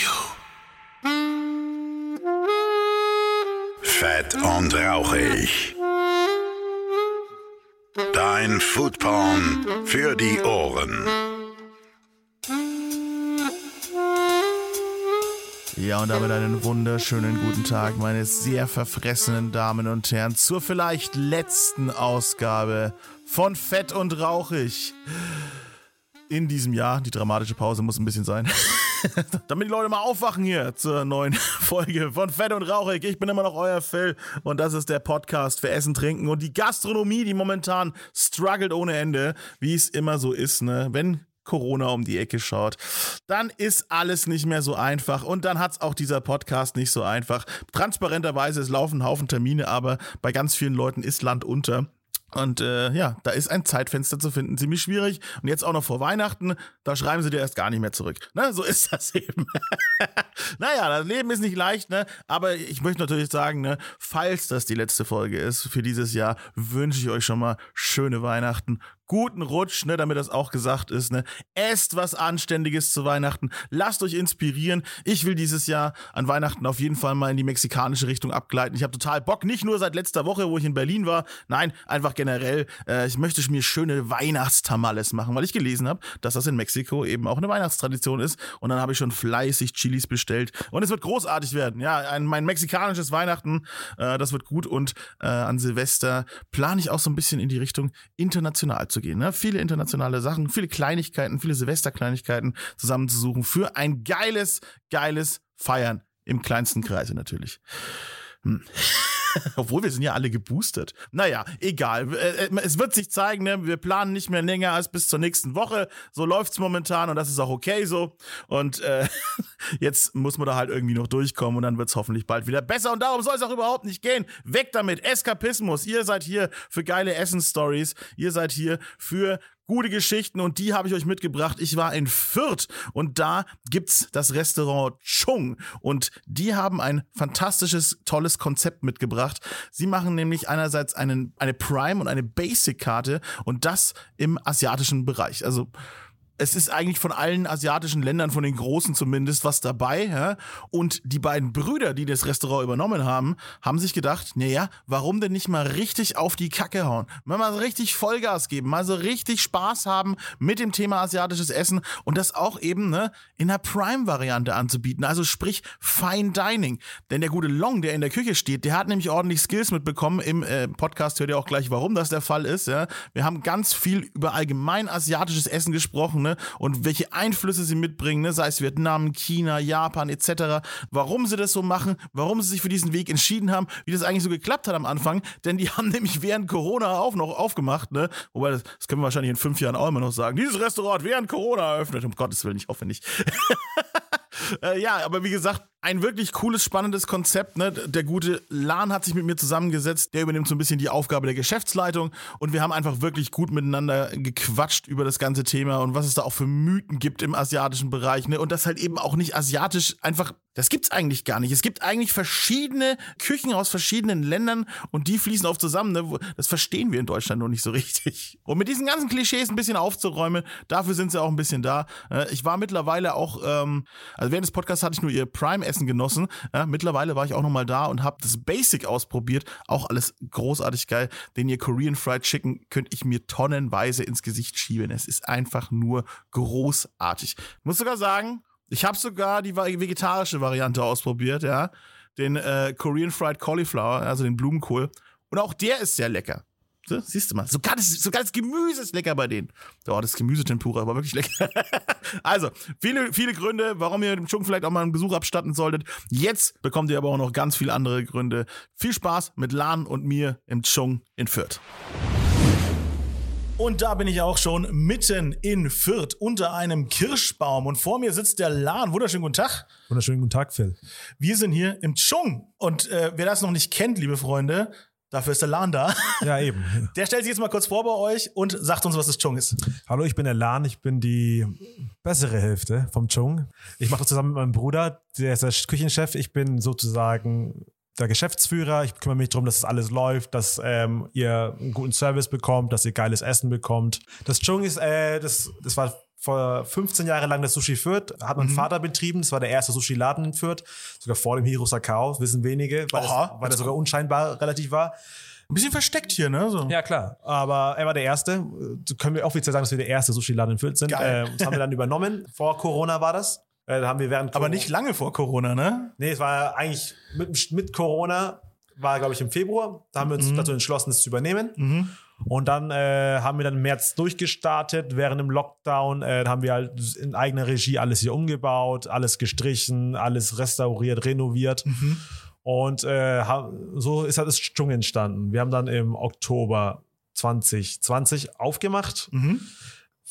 you. Fett und rauchig. Dein Foodporn für die Ohren. Ja, und damit einen wunderschönen guten Tag, meine sehr verfressenen Damen und Herren, zur vielleicht letzten Ausgabe von Fett und Rauchig. In diesem Jahr, die dramatische Pause muss ein bisschen sein. damit die Leute mal aufwachen hier zur neuen Folge von Fett und Rauchig. Ich bin immer noch euer Phil und das ist der Podcast für Essen, Trinken und die Gastronomie, die momentan struggelt ohne Ende, wie es immer so ist, ne? Wenn Corona um die Ecke schaut, dann ist alles nicht mehr so einfach und dann hat es auch dieser Podcast nicht so einfach. Transparenterweise, es laufen Haufen Termine, aber bei ganz vielen Leuten ist Land unter. Und äh, ja, da ist ein Zeitfenster zu finden ziemlich schwierig. Und jetzt auch noch vor Weihnachten, da schreiben sie dir erst gar nicht mehr zurück. Ne, so ist das eben. naja, das Leben ist nicht leicht, ne? Aber ich möchte natürlich sagen, ne, falls das die letzte Folge ist für dieses Jahr, wünsche ich euch schon mal schöne Weihnachten, guten Rutsch, ne, damit das auch gesagt ist, ne. Esst was Anständiges zu Weihnachten. Lasst euch inspirieren. Ich will dieses Jahr an Weihnachten auf jeden Fall mal in die mexikanische Richtung abgleiten. Ich habe total Bock, nicht nur seit letzter Woche, wo ich in Berlin war, nein, einfach generell. Äh, ich möchte mir schöne Weihnachtstamales machen, weil ich gelesen habe, dass das in Mexiko eben auch eine Weihnachtstradition ist. Und dann habe ich schon fleißig Chilis bestellt. Und es wird großartig werden. Ja, ein, mein mexikanisches Weihnachten, äh, das wird gut. Und äh, an Silvester plane ich auch so ein bisschen in die Richtung international zu gehen. Ne? Viele internationale Sachen, viele Kleinigkeiten, viele Silvesterkleinigkeiten zusammenzusuchen für ein geiles, geiles Feiern im kleinsten Kreise natürlich. Hm. Obwohl wir sind ja alle geboostert. Naja, egal. Äh, äh, es wird sich zeigen, ne? wir planen nicht mehr länger als bis zur nächsten Woche. So läuft's momentan und das ist auch okay so. Und äh, jetzt muss man da halt irgendwie noch durchkommen und dann wird's hoffentlich bald wieder besser. Und darum soll es auch überhaupt nicht gehen. Weg damit. Eskapismus. Ihr seid hier für geile Essen-Stories. Ihr seid hier für gute Geschichten und die habe ich euch mitgebracht. Ich war in Fürth und da gibt's das Restaurant Chung und die haben ein fantastisches, tolles Konzept mitgebracht. Sie machen nämlich einerseits einen, eine Prime und eine Basic-Karte und das im asiatischen Bereich. Also es ist eigentlich von allen asiatischen Ländern, von den großen zumindest, was dabei. Ja? Und die beiden Brüder, die das Restaurant übernommen haben, haben sich gedacht, naja, warum denn nicht mal richtig auf die Kacke hauen? Mal, mal so richtig Vollgas geben, mal so richtig Spaß haben mit dem Thema asiatisches Essen und das auch eben ne, in der Prime-Variante anzubieten. Also sprich Fine Dining. Denn der gute Long, der in der Küche steht, der hat nämlich ordentlich Skills mitbekommen. Im äh, Podcast hört ihr auch gleich, warum das der Fall ist. Ja? Wir haben ganz viel über allgemein asiatisches Essen gesprochen ne? und welche Einflüsse sie mitbringen, ne? sei es Vietnam, China, Japan etc., warum sie das so machen, warum sie sich für diesen Weg entschieden haben, wie das eigentlich so geklappt hat am Anfang, denn die haben nämlich während Corona auch noch aufgemacht, ne? wobei das, das können wir wahrscheinlich in fünf Jahren auch immer noch sagen, dieses Restaurant während Corona eröffnet, um Gottes Willen, nicht aufwendig. äh, ja, aber wie gesagt, ein wirklich cooles, spannendes Konzept. Ne? Der gute Lan hat sich mit mir zusammengesetzt. Der übernimmt so ein bisschen die Aufgabe der Geschäftsleitung. Und wir haben einfach wirklich gut miteinander gequatscht über das ganze Thema und was es da auch für Mythen gibt im asiatischen Bereich. Ne? Und das halt eben auch nicht asiatisch einfach, das gibt's eigentlich gar nicht. Es gibt eigentlich verschiedene Küchen aus verschiedenen Ländern und die fließen oft zusammen. Ne? Das verstehen wir in Deutschland noch nicht so richtig. Und mit diesen ganzen Klischees ein bisschen aufzuräumen, dafür sind sie auch ein bisschen da. Äh, ich war mittlerweile auch, ähm, also während des Podcasts hatte ich nur ihr Prime Essen genossen. Ja, mittlerweile war ich auch nochmal da und habe das Basic ausprobiert. Auch alles großartig geil. Den ihr Korean Fried Chicken könnte ich mir tonnenweise ins Gesicht schieben. Es ist einfach nur großartig. Ich muss sogar sagen, ich habe sogar die vegetarische Variante ausprobiert, ja. Den äh, Korean Fried Cauliflower, also den Blumenkohl. Und auch der ist sehr lecker. So, siehst du mal, sogar das, sogar das Gemüse ist lecker bei denen. Oh, das Gemüsetempura war wirklich lecker. also, viele, viele Gründe, warum ihr dem Chung vielleicht auch mal einen Besuch abstatten solltet. Jetzt bekommt ihr aber auch noch ganz viele andere Gründe. Viel Spaß mit Lan und mir im Chung in Fürth. Und da bin ich auch schon mitten in Fürth unter einem Kirschbaum und vor mir sitzt der Lan. Wunderschönen guten Tag. Wunderschönen guten Tag, Phil. Wir sind hier im Chung und äh, wer das noch nicht kennt, liebe Freunde, Dafür ist der Lan da. Ja, eben. Der stellt sich jetzt mal kurz vor bei euch und sagt uns, was das Chung ist. Hallo, ich bin der Lan. Ich bin die bessere Hälfte vom Chung. Ich mache das zusammen mit meinem Bruder. Der ist der Küchenchef. Ich bin sozusagen der Geschäftsführer. Ich kümmere mich darum, dass alles läuft, dass ähm, ihr einen guten Service bekommt, dass ihr geiles Essen bekommt. Das Chung ist, äh, das, das war vor 15 Jahre lang das Sushi Fürth, hat Mhm. mein Vater betrieben. Das war der erste Sushi-Laden in Fürth. Sogar vor dem Hiro Sakao, wissen wenige, weil, Aha, das, weil das sogar unscheinbar relativ war. Ein bisschen versteckt hier, ne? So. Ja, klar. Aber er war der Erste. Äh, Können wir offiziell sagen, dass wir der erste Sushi-Laden in Fürth sind. Geil. Äh, das haben wir dann übernommen. Vor Corona war das. Äh, haben wir während Aber Corona- nicht lange vor Corona, ne? Nee, es war eigentlich mit, mit Corona, war glaube ich im Februar. Da haben wir uns dazu entschlossen, es zu übernehmen. Und dann äh, haben wir dann im März durchgestartet. Während dem Lockdown äh, haben wir halt in eigener Regie alles hier umgebaut, alles gestrichen, alles restauriert, renoviert. Und äh, so ist halt das Dschung entstanden. Wir haben dann im Oktober 2020 aufgemacht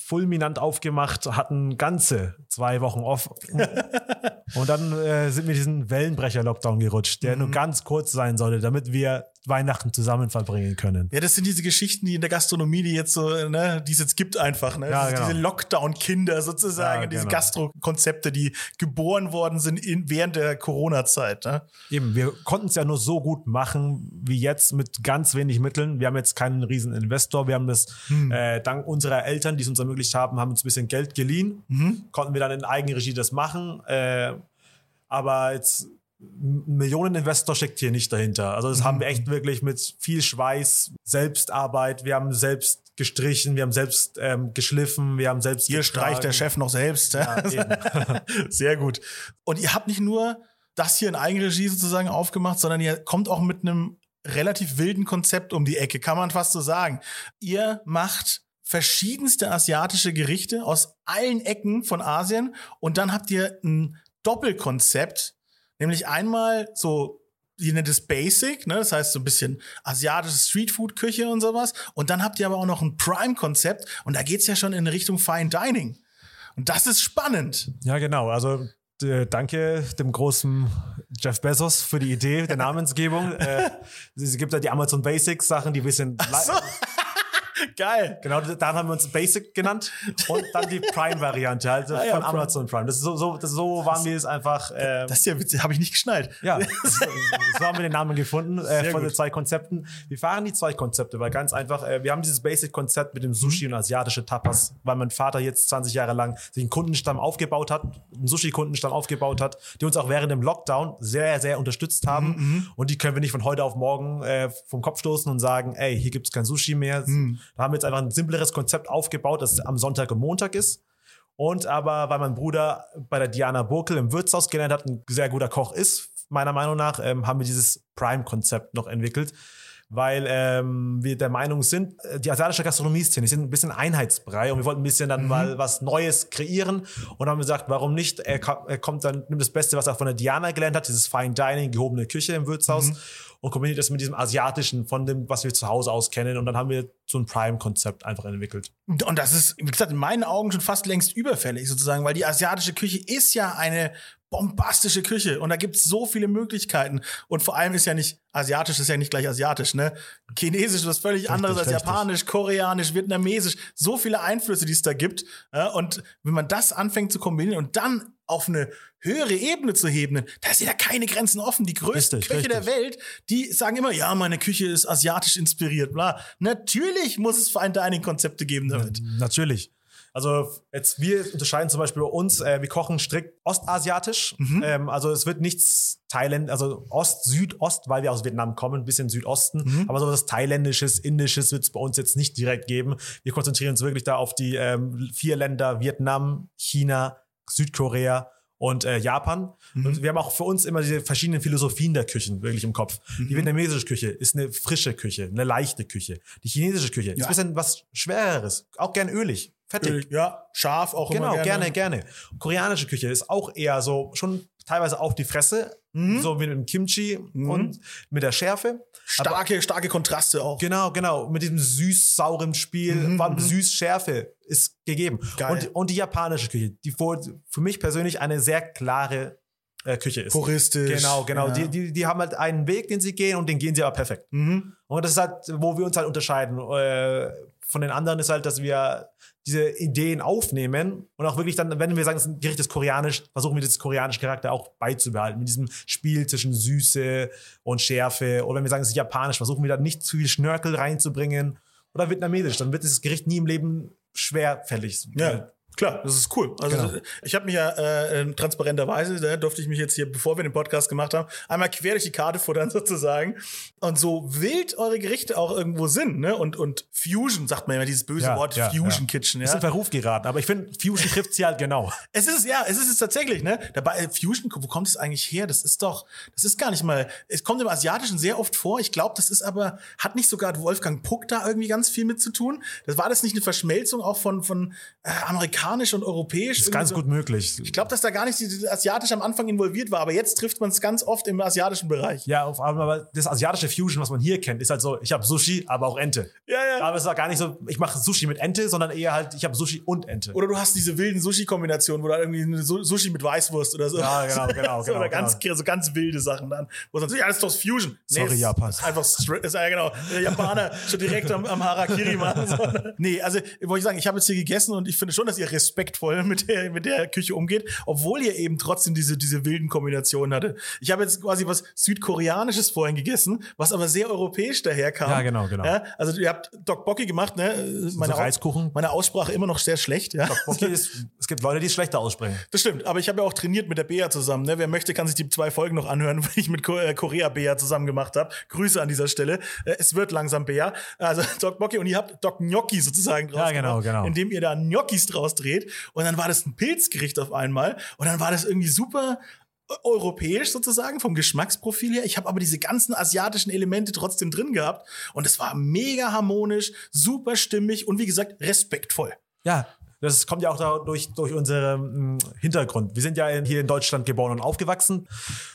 fulminant aufgemacht, hatten ganze zwei Wochen off. und dann äh, sind wir diesen Wellenbrecher-Lockdown gerutscht, der nur ganz kurz sein sollte, damit wir Weihnachten zusammen verbringen können. Ja, das sind diese Geschichten, die in der Gastronomie, die jetzt so, ne, die es jetzt gibt einfach, ne? Ja, genau. Diese Lockdown-Kinder sozusagen, Ja, diese genau. Gastro-Konzepte, die geboren worden sind in, während der Corona-Zeit, ne? Eben, wir konnten es ja nur so gut machen wie jetzt mit ganz wenig Mitteln. Wir haben jetzt keinen riesen Investor. Wir haben das äh, dank unserer Eltern, die es uns ermöglicht haben, haben uns ein bisschen Geld geliehen. Konnten wir dann in Eigenregie das machen. Äh, aber jetzt Millioneninvestor steckt hier nicht dahinter. Also das haben wir echt wirklich mit viel Schweiß, Selbstarbeit. Wir haben selbst gestrichen, wir haben selbst ähm, geschliffen, wir haben selbst Hier streicht der getragen. Chef noch selbst. Ja. Sehr gut. Und ihr habt nicht nur das hier in Eigenregie sozusagen aufgemacht, sondern ihr kommt auch mit einem relativ wilden Konzept um die Ecke, kann man fast so sagen. Ihr macht verschiedenste asiatische Gerichte aus allen Ecken von Asien und dann habt ihr ein Doppelkonzept, nämlich einmal so ihr nennt es Basic, ne? das heißt so ein bisschen asiatische Streetfood-Küche und sowas. Und dann habt ihr aber auch noch ein Prime-Konzept und da geht's ja schon in Richtung Fine Dining. Und das ist spannend. Ja, genau. Also äh, danke dem großen Jeff Bezos für die Idee der Namensgebung. äh, es gibt ja die Amazon Basics Sachen, die wir sind. So. Geil. Genau, dann haben wir uns Basic genannt und dann die Prime-Variante, also Ah ja, von Prime. Amazon Prime. Das ist so, so, das, so waren wir es einfach. Äh, Das ist ja witzig, habe ich nicht geschnallt. ja, so, so haben wir den Namen gefunden äh, von den gut. zwei Konzepten. Wir fahren die zwei Konzepte, weil ganz einfach, äh, wir haben dieses Basic-Konzept mit dem Sushi und asiatische Tapas, weil mein Vater jetzt 20 Jahre lang sich einen Kundenstamm aufgebaut hat, einen Sushi-Kundenstamm aufgebaut hat, die uns auch während dem Lockdown sehr, sehr unterstützt haben. Und die können wir nicht von heute auf morgen äh, vom Kopf stoßen und sagen, ey, hier gibt's kein Sushi mehr. Da haben wir jetzt einfach ein simpleres Konzept aufgebaut, das am Sonntag und Montag ist. Und aber, weil mein Bruder bei der Diana Burkel im Wirtshaus gelernt hat, ein sehr guter Koch ist, meiner Meinung nach, ähm, haben wir dieses Prime-Konzept noch entwickelt. Weil ähm, wir der Meinung sind, äh, die asiatische Gastronomie-Szene ist ein bisschen Einheitsbrei und wir wollten ein bisschen dann mal was Neues kreieren und haben gesagt, warum nicht? Er, ko- kommt dann, nimmt das Beste, was er von der Diana gelernt hat, dieses Fine Dining, gehobene Küche im Wirtshaus und kombiniert das mit diesem asiatischen, von dem, was wir zu Hause aus kennen und dann haben wir so ein Prime-Konzept einfach entwickelt. Und das ist, wie gesagt, in meinen Augen schon fast längst überfällig sozusagen, weil die asiatische Küche ist ja eine bombastische Küche und da gibt es so viele Möglichkeiten. Und vor allem ist ja nicht, asiatisch ist ja nicht gleich asiatisch, ne? Chinesisch ist was völlig anderes als richtig. japanisch, koreanisch, vietnamesisch. So viele Einflüsse, die es da gibt. Und wenn man das anfängt zu kombinieren und dann auf eine höhere Ebene zu heben, da sind ja keine Grenzen offen. Die größten Richtig, Köche der richtig. Welt, die sagen immer, ja, meine Küche ist asiatisch inspiriert, bla. Natürlich muss es Fine Dining Konzepte geben damit. Natürlich. Also jetzt wir unterscheiden zum Beispiel bei uns, äh, wir kochen strikt ostasiatisch. Ähm, also es wird nichts Thailand, also Ost, Südost, weil wir aus Vietnam kommen, ein bisschen Südosten. Aber so was Thailändisches, Indisches wird es bei uns jetzt nicht direkt geben. Wir konzentrieren uns wirklich da auf die ähm, vier Länder Vietnam, China, Südkorea und äh, Japan. Und wir haben auch für uns immer diese verschiedenen Philosophien der Küchen wirklich im Kopf. Die vietnamesische Küche ist eine frische Küche, eine leichte Küche. Die chinesische Küche ist Ja. ein bisschen was Schwereres, auch gern ölig, fettig. Ja, scharf auch Genau, immer gerne, gerne. Koreanische Küche ist auch eher so schon teilweise auf die Fresse, so wie mit dem Kimchi und mit der Schärfe. Starke, starke Kontraste auch. Genau, genau. Mit diesem süß-sauren Spiel, vor allem süß-Schärfe ist gegeben. Geil. Und, und die japanische Küche, die für mich persönlich eine sehr klare äh, Küche ist. Puristisch. Genau, genau. Ja. Die, die, die haben halt einen Weg, den sie gehen und den gehen sie aber perfekt. Mhm. Und das ist halt, wo wir uns halt unterscheiden. Äh, von den anderen ist halt, dass wir diese Ideen aufnehmen und auch wirklich dann, wenn wir sagen, das Gericht ist koreanisch, versuchen wir dieses koreanische Charakter auch beizubehalten. Mit diesem Spiel zwischen Süße und Schärfe. Oder wenn wir sagen, es ist japanisch, versuchen wir da nicht zu viel Schnörkel reinzubringen. Oder vietnamesisch, dann wird dieses Gericht nie im Leben schwerfällig. Ja. Klar, das ist cool. Also Genau. ich habe mich ja äh, transparenterweise, da durfte ich mich jetzt hier, bevor wir den Podcast gemacht haben, einmal quer durch die Karte futtern sozusagen. Und so wild eure Gerichte auch irgendwo sind, ne? Und, und Fusion, sagt man immer, dieses böse Ja, Wort ja, Fusion ja. Kitchen, Ist ja. in Verruf geraten, aber ich finde, Fusion trifft sie halt genau. Es ist es, ja, es ist es tatsächlich, ne? Dabei, äh, Fusion, wo kommt es eigentlich her? Das ist doch, das ist gar nicht mal, es kommt im Asiatischen sehr oft vor. Ich glaube, das ist aber, hat nicht sogar Wolfgang Puck da irgendwie ganz viel mit zu tun? Das war das nicht eine Verschmelzung auch von, von äh, amerikanisch und europäisch? Ist Irgendwie ganz so? gut möglich. Ich glaube, dass da gar nicht asiatisch am Anfang involviert war, aber jetzt trifft man es ganz oft im asiatischen Bereich. Ja, auf einmal, aber das asiatische Fusion, was man hier kennt, ist halt so, ich habe Sushi, aber auch Ente. Ja, ja. Aber es ist auch gar nicht so, ich mache Sushi mit Ente, sondern eher halt, ich habe Sushi und Ente. Oder du hast diese wilden Sushi-Kombinationen, wo da irgendwie eine Su- Sushi mit Weißwurst oder so. Ja, genau, genau, so, oder genau, ganz, so ganz wilde Sachen dann. Wo ja, das ist doch Fusion. Sorry, ist- Japan. Ist einfach ist ja genau. Der Japaner schon direkt am, am Harakiri machen. So. Nee, also wollte ich sagen, ich habe jetzt hier gegessen und ich finde schon, dass ihr respektvoll mit der, mit der Küche umgeht, obwohl ihr eben trotzdem diese, diese wilden Kombinationen hatte. Ich habe jetzt quasi was Südkoreanisches vorhin gegessen, was aber sehr europäisch daherkam. Ja, genau, genau. Ja, also ihr habt Doc Bocki gemacht, ne? Meine, Au- Reiskuchen. meine Aussprache immer noch sehr schlecht, ja. Okay, es, es gibt Leute, die es schlechter aussprechen. Das stimmt, aber ich habe ja auch trainiert mit der Bea zusammen. Ne? Wer möchte, kann sich die zwei Folgen noch anhören, die ich mit äh, Korea Bea zusammen gemacht habe. Grüße an dieser Stelle. Äh, es wird langsam Bea. Also Doc Bocki und ihr habt Doc Gnocchi sozusagen draus Ja, genau, gemacht, genau. indem ihr da Gnocchis draus dreht. Und dann war das ein Pilzgericht auf einmal. Und dann war das irgendwie super europäisch sozusagen vom Geschmacksprofil her. Ich habe aber diese ganzen asiatischen Elemente trotzdem drin gehabt und es war mega harmonisch, super stimmig und wie gesagt respektvoll. Ja, das kommt ja auch da durch, unseren mm, Hintergrund. Wir sind ja hier in Deutschland geboren und aufgewachsen.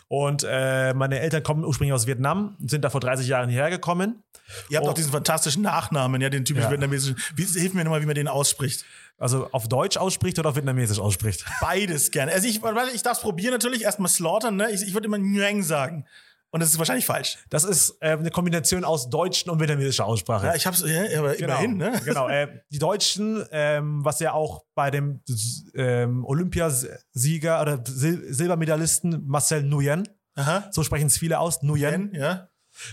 Und äh, meine Eltern kommen ursprünglich aus Vietnam, sind da vor 30 Jahren hierher gekommen. Ihr habt Oh. auch diesen fantastischen Nachnamen, ja, den typisch Ja. vietnamesischen. Wie, hilf mir nochmal, wie man den ausspricht. Also auf Deutsch ausspricht oder auf Vietnamesisch ausspricht. Beides gerne. Also ich, ich darf es probieren natürlich, erstmal slaughtern, ne? Ich, ich würde immer Nguyen sagen. Und das ist wahrscheinlich falsch. Das ist äh, eine Kombination aus deutschen und vietnamesischer Aussprache. Ja, ich hab's, ja, aber immerhin, ne? Genau. Äh, die Deutschen, ähm, was ja auch bei dem ähm, Olympiasieger oder Sil Silbermedaillisten Marcel Nguyen, Aha. so sprechen es viele aus, Nguyen. Ja.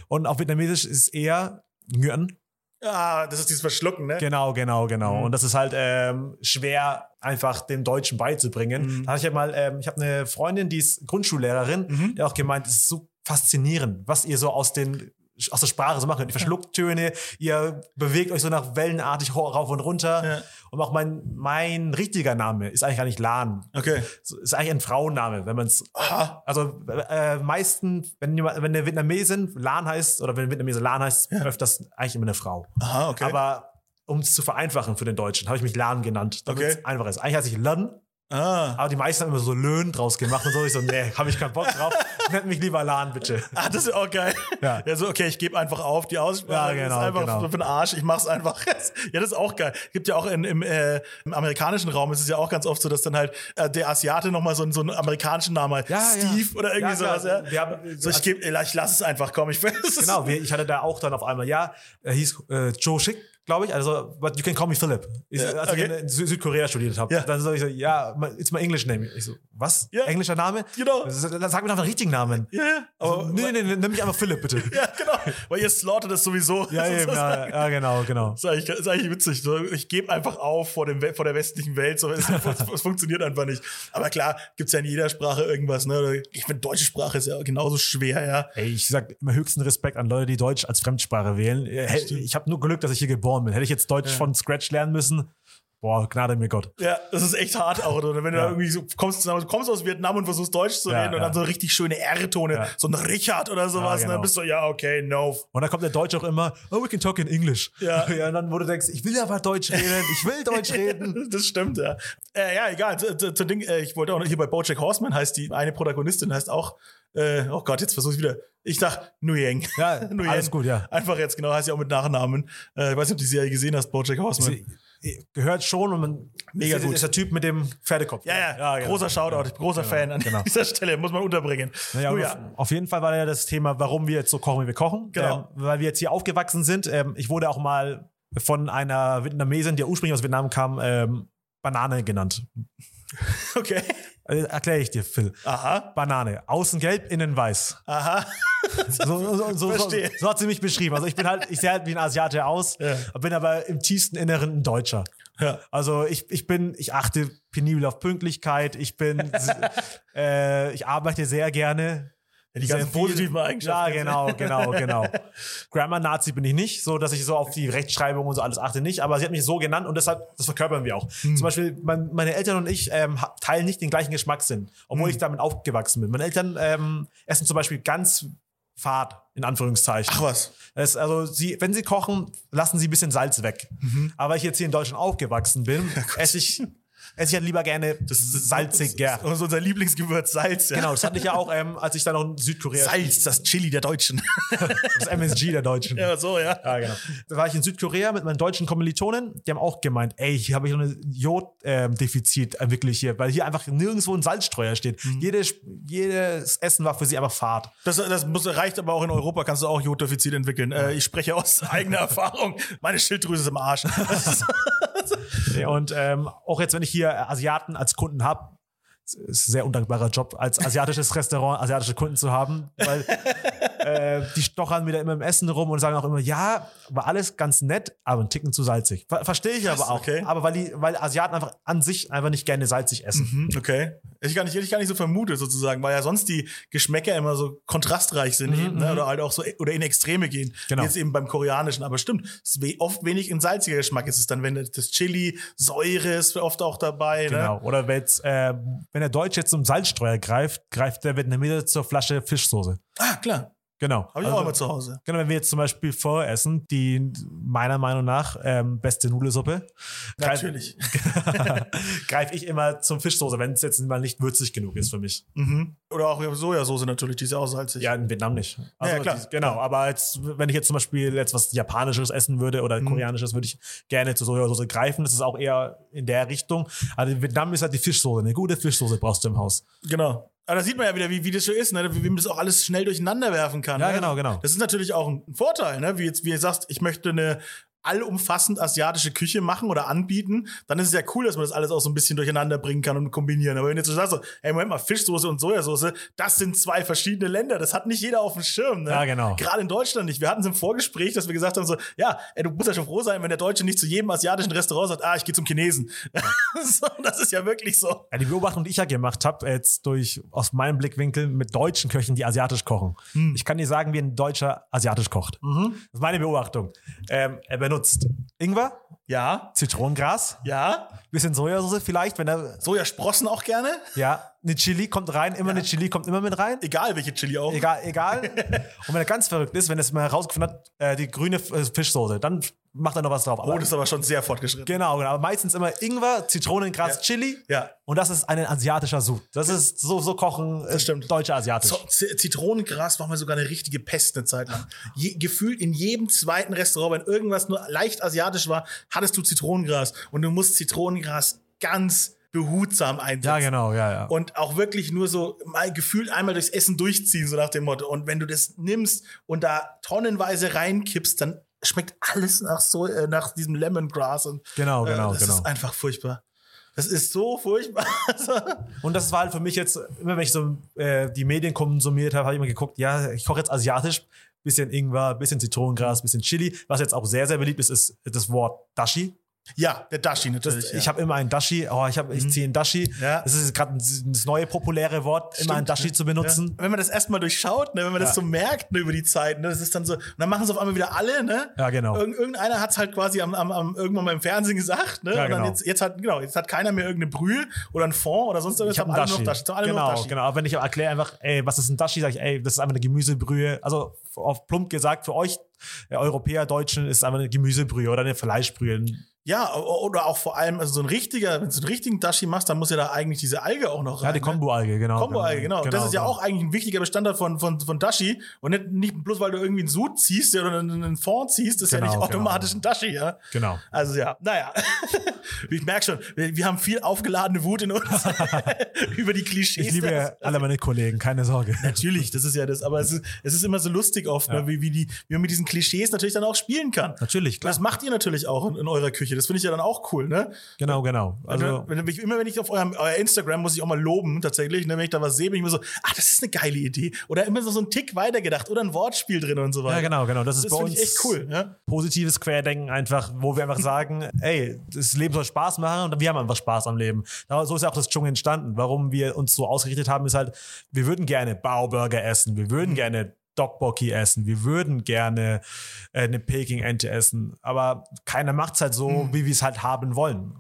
Und auf Vietnamesisch ist eher Nguyen. Ah, das ist dieses Verschlucken, ne? Genau, genau, genau. Mhm. Und das ist halt ähm, schwer, einfach dem Deutschen beizubringen. Mhm. Da hatte ich ja mal, ähm, ich habe eine Freundin, die ist Grundschullehrerin, Mhm. die hat auch gemeint, es ist so faszinierend, was ihr so aus den aus der Sprache so macht. Die Verschlucktöne, ihr bewegt euch so nach wellenartig rauf und runter. Ja. Und auch mein, mein richtiger Name ist eigentlich gar nicht Lan. Okay. Ist eigentlich ein Frauenname, wenn man es. Also äh, meisten, wenn, jemand- wenn eine Vietnamesin Lan heißt oder wenn ein Vietnamese Lan heißt, Ja. öfters eigentlich immer eine Frau. Aha, okay. Aber um es zu vereinfachen für den Deutschen, habe ich mich Lan genannt, damit Okay. es einfach ist. Eigentlich heiße ich Lan, ah. aber die meisten haben immer so Löhn draus gemacht und so. Ich so, nee, habe ich keinen Bock drauf. Nennt mich lieber Lan, bitte. Ah, das ist auch geil. Ja. ja so, okay, ich gebe einfach auf die Aussprache. Ja, Das genau, ist einfach genau. für den Arsch. Ich mach's einfach. ja, das ist auch geil. Gibt ja auch in, im, äh, im amerikanischen Raum ist es ja auch ganz oft so, dass dann halt äh, der Asiate nochmal so, einen- so einen amerikanischen Namen hat. Ja, Steve ja. oder irgendwie sowas, ja. Wir haben- so, ich, geb, ich lass es einfach, komm, ich weiß Genau, ich hatte da auch dann auf einmal, ja, er hieß äh, Joe Schick, glaube ich, also, but you can call me Philip. Ich, Ja, als ich okay. in Sü Südkorea studiert habe. Ja. Dann so ich so, ja, it's my English name. Ich so, was? Ja. Englischer Name? Genau. Dann sag mir doch einen richtigen Namen. Ja, ja. Aber, Aber, nee, nee, nee, nimm mich einfach Philipp, bitte. ja, genau. Weil ihr slaughtert es sowieso. Ja, eben, ja, ja, genau, genau. Das ist eigentlich, das ist eigentlich witzig. So, ich gebe einfach auf vor, dem, vor der westlichen Welt. So, es, es funktioniert einfach nicht. Aber klar, gibt's ja in jeder Sprache irgendwas. Ne? Ich finde, deutsche Sprache ist ja genauso schwer, ja. Ey, ich sag immer höchsten Respekt an Leute, die Deutsch als Fremdsprache wählen. Äh, Ich habe nur Glück, dass ich hier geboren bin. Hätte ich jetzt Deutsch von Scratch lernen müssen, boah, Gnade mir Gott. Ja, das ist echt hart auch. Oder wenn du Ja. irgendwie so kommst, kommst aus Vietnam und versuchst Deutsch zu Ja, reden und ja. dann so richtig schöne R-Tone, Ja. so ein Richard oder sowas. Ja, Und dann genau. bist du, ja, okay, no. Und dann kommt der Deutsch auch immer, oh, we can talk in English. Ja. ja und dann, wo du denkst, ich will aber Deutsch reden, ich will Deutsch reden. Das stimmt, ja. Äh, ja, egal. Zu, zu, zu Ding, äh, ich wollte auch noch hier bei Bojack Horseman heißt die eine Protagonistin heißt auch, äh, oh Gott, jetzt versuche ich wieder. Ich dachte Nguyen. Ja, Nguyen. alles gut, ja. Einfach jetzt, genau, heißt sie auch mit Nachnamen. Äh, ich weiß nicht, ob du die Serie gesehen hast, Bojack Horseman. Sie- Gehört schon und man Mega ist, gut. ist der Typ mit dem Pferdekopf. ja, ja, genau. großer Shoutout, großer Fan an genau. dieser Stelle, muss man unterbringen. Naja, und ja. auf, auf jeden Fall war ja das Thema, warum wir jetzt so kochen, wie wir kochen. Genau. Ähm, weil wir jetzt hier aufgewachsen sind. Ähm, ich wurde auch mal von einer Vietnamesin, die ursprünglich aus Vietnam kam, ähm, Banane genannt. Okay. Äh, Erkläre ich dir, Phil. Aha, Banane. Außen gelb, innen weiß. aha. So, so, so, so, hat sie mich beschrieben. Also ich bin halt, ich sehe halt wie ein Asiate aus, Ja. bin aber im tiefsten Inneren ein Deutscher. Ja. Also ich, ich bin, ich achte penibel auf Pünktlichkeit, ich bin, äh, ich arbeite sehr gerne. die Sehr ganzen positiven Ja, Eigenschaften. genau, genau, genau. Grammar-Nazi bin ich nicht, so dass ich so auf die Rechtschreibung und so alles achte nicht, aber sie hat mich so genannt und deshalb, das verkörpern wir auch. Hm. Zum Beispiel, mein, meine Eltern und ich ähm, teilen nicht den gleichen Geschmackssinn, obwohl Hm. ich damit aufgewachsen bin. Meine Eltern ähm, essen zum Beispiel ganz fad, in Anführungszeichen. Ach was. Das, also sie, wenn sie kochen, lassen sie ein bisschen Salz weg. Mhm. Aber ich jetzt hier in Deutschland aufgewachsen bin, esse ich, esse ich halt lieber gerne das salziger. Das ist unser Lieblingsgewürz Salz. Ja. Genau, das hatte ich ja auch, ähm, als ich dann noch in Südkorea Salz, das Chili der Deutschen. das MSG der Deutschen. ja, so, ja. Ja, genau. Da war ich in Südkorea mit meinen deutschen Kommilitonen. Die haben auch gemeint, ey, hier habe ich noch ein Jod-Defizit ähm, wirklich hier, weil hier einfach nirgendwo ein Salzstreuer steht. Mhm. Jede, jedes Essen war für sie einfach Fad. Das, das muss, reicht aber auch in Europa, kannst du auch Jodefizit entwickeln. Äh, ich spreche aus eigener Erfahrung. Meine Schilddrüse ist im Arsch. Und ähm, auch jetzt, wenn ich hier Asiaten als Kunden habe, ist ein sehr undankbarer Job, als asiatisches Restaurant asiatische Kunden zu haben, weil äh, die stochern da immer im Essen rum und sagen auch immer, ja, war alles ganz nett, aber ein Ticken zu salzig. Ver Verstehe ich aber auch. okay. Aber weil, die, weil Asiaten einfach an sich einfach nicht gerne salzig essen. Hm, okay. Ich gar nicht, ich gar nicht so vermutet, sozusagen, weil ja sonst die Geschmäcker immer so kontrastreich sind eben, ne? oder halt auch so oder in Extreme gehen. Mhm, Genau. Jetzt eben beim Koreanischen. Aber stimmt, es ist we oft wenig ein salziger Geschmack ist es dann, wenn das Chili, Säure ist oft auch dabei. Ne? Genau. Oder wenn, jetzt, äh, wenn der Deutsche jetzt zum Salzstreuer greift, greift der Vietnamese zur Flasche Fischsoße. Ah, klar. Genau. Habe ich auch immer zu Hause. Genau, wenn wir jetzt zum Beispiel Pho essen, die meiner Meinung nach ähm, beste Nudelsuppe, Natürlich. greife ich immer zum Fischsoße, wenn es jetzt mal nicht würzig genug ist für mich. Mhm. Oder auch Sojasauce natürlich, die ist ja auch salzig. Ja, in Vietnam nicht. Also Ja, klar. Die, genau, aber jetzt, wenn ich jetzt zum Beispiel jetzt was Japanisches essen würde oder Mhm. Koreanisches, würde ich gerne zur Sojasauce greifen. Das ist auch eher in der Richtung. Also in Vietnam ist halt die Fischsoße. Eine gute Fischsoße brauchst du im Haus. Genau. Aber da sieht man ja wieder, wie, wie das so ist, ne? wie, man das auch alles schnell durcheinander werfen kann. Ja, ne? genau, genau. Das ist natürlich auch ein Vorteil, ne? Wie jetzt, wie ihr sagt, ich möchte eine allumfassend asiatische Küche machen oder anbieten, dann ist es ja cool, dass man das alles auch so ein bisschen durcheinander bringen kann und kombinieren. Aber wenn du jetzt so sagst, so, hey, Moment mal, Fischsoße und Sojasauce, das sind zwei verschiedene Länder. Das hat nicht jeder auf dem Schirm. Ne? Ja, genau. Gerade in Deutschland nicht. Wir hatten es im Vorgespräch, dass wir gesagt haben, so, ja, ey, du musst ja schon froh sein, wenn der Deutsche nicht zu jedem asiatischen Restaurant sagt, ah, ich gehe zum Chinesen. so, das ist ja wirklich so. Ja, die Beobachtung, die ich ja gemacht habe, jetzt durch aus meinem Blickwinkel mit deutschen Köchen, die asiatisch kochen. Hm. Ich kann dir sagen, wie ein Deutscher asiatisch kocht. Mhm. Das ist meine Beobachtung. Ähm, er benutzt Ingwer, Ja, Zitronengras, ja. bisschen Sojasauce vielleicht, wenn er Sojasprossen auch gerne. ja eine Chili kommt rein, immer eine Chili kommt immer mit rein. Egal welche Chili auch. Egal, egal. Und wenn er ganz verrückt ist, wenn er es mal herausgefunden hat, äh, die grüne äh, Fischsoße, dann macht er noch was drauf. Aber, Oh, das ist aber schon sehr fortgeschritten. genau, genau. Aber meistens immer Ingwer, Zitronengras, Ja. Chili. Ja. Und das ist ein asiatischer Sud. Das ist so, so kochen äh, Das stimmt. deutsche asiatisch. Z- Zitronengras war mal sogar eine richtige Pest eine Zeit lang. Je, gefühlt in jedem zweiten Restaurant, wenn irgendwas nur leicht asiatisch war, hattest du Zitronengras. Und du musst Zitronengras ganz behutsam einsetzen. Ja, genau, ja, ja. Und auch wirklich nur so mal gefühlt einmal durchs Essen durchziehen, so nach dem Motto. Und wenn du das nimmst und da tonnenweise reinkippst, dann schmeckt alles nach so äh, nach diesem Lemongrass und Genau, genau, das genau. ist einfach furchtbar. Das ist so furchtbar. Und das war halt für mich jetzt, immer wenn ich so äh, die Medien konsumiert habe, habe ich immer geguckt, ja, ich koche jetzt asiatisch, bisschen Ingwer, bisschen Zitronengras, bisschen Chili. Was jetzt auch sehr, sehr beliebt ist, ist das Wort Dashi. Ja, der Dashi natürlich. Das, ja. Ich habe immer ein Dashi, oh, ich, hab, ich ziehe ein Dashi. Ja. Das ist gerade das neue populäre Wort, immer ein Stimmt, Dashi ne? zu benutzen. Ja. Wenn man das erstmal durchschaut, ne, wenn man das Ja. so merkt ne, über die Zeit, ne, das ist dann so, und dann machen es auf einmal wieder alle, ne? Ja, genau. Irgend, irgendeiner hat es halt quasi am, am, am, irgendwann mal im Fernsehen gesagt, ne? Ja, und dann genau. jetzt, jetzt hat, genau, jetzt hat keiner mehr irgendeine Brühe oder ein Fond oder sonst irgendwas. Ich habe einen alle Dashi. noch Dashi. Alle genau, noch Dashi. genau. Aber wenn ich erkläre einfach, ey, was ist ein Dashi, sage ich, ey, das ist einfach eine Gemüsebrühe. Also auf plump gesagt, für euch äh, Europäer, Deutschen, ist einfach eine Gemüsebrühe oder eine Fleischbrühe. Ja, oder auch vor allem, also so ein richtiger, wenn du einen richtigen Dashi machst, dann muss ja da eigentlich diese Alge auch noch rein. Ja, die ne? Kombo-Alge, genau. Kombo-Alge, genau. das ist ja genau. auch eigentlich ein wichtiger Bestandteil von, von, von Dashi. Und nicht, nicht bloß, weil du irgendwie einen Sud ziehst ja, oder einen, einen Fond ziehst, ist ja Genau, nicht genau. automatisch ein Dashi, ja. Genau. Also ja, naja. ich merke schon, wir, wir haben viel aufgeladene Wut in uns über die Klischees. Ich liebe Das- alle meine Kollegen, keine Sorge. Natürlich, das ist ja das, aber es ist, es ist immer so lustig oft, Ja. ne, wie, wie, die, wie man mit diesen Klischees natürlich dann auch spielen kann. Natürlich, klar. Das macht ihr natürlich auch in, in eurer Küche. Das finde ich ja dann auch cool, ne? Genau, genau. Also, wenn, wenn ich, immer wenn ich auf eurem euer Instagram muss ich auch mal loben, tatsächlich, ne, wenn ich da was sehe, bin ich immer so, ach, das ist eine geile Idee. Oder immer so, so ein Tick weitergedacht oder ein Wortspiel drin und so weiter. ja, genau, genau. Das ist Das bei uns echt cool, ja. positives Querdenken einfach, wo wir einfach sagen, ey, das Leben soll Spaß machen und wir haben einfach Spaß am Leben. So ist ja auch das Dschung entstanden. Warum wir uns so ausgerichtet haben, ist halt, wir würden gerne Bauburger essen, wir Mhm. würden gerne Dogbocky essen, wir würden gerne äh, eine Peking-Ente essen, aber keiner macht es halt so, Mhm. wie wir es halt haben wollen.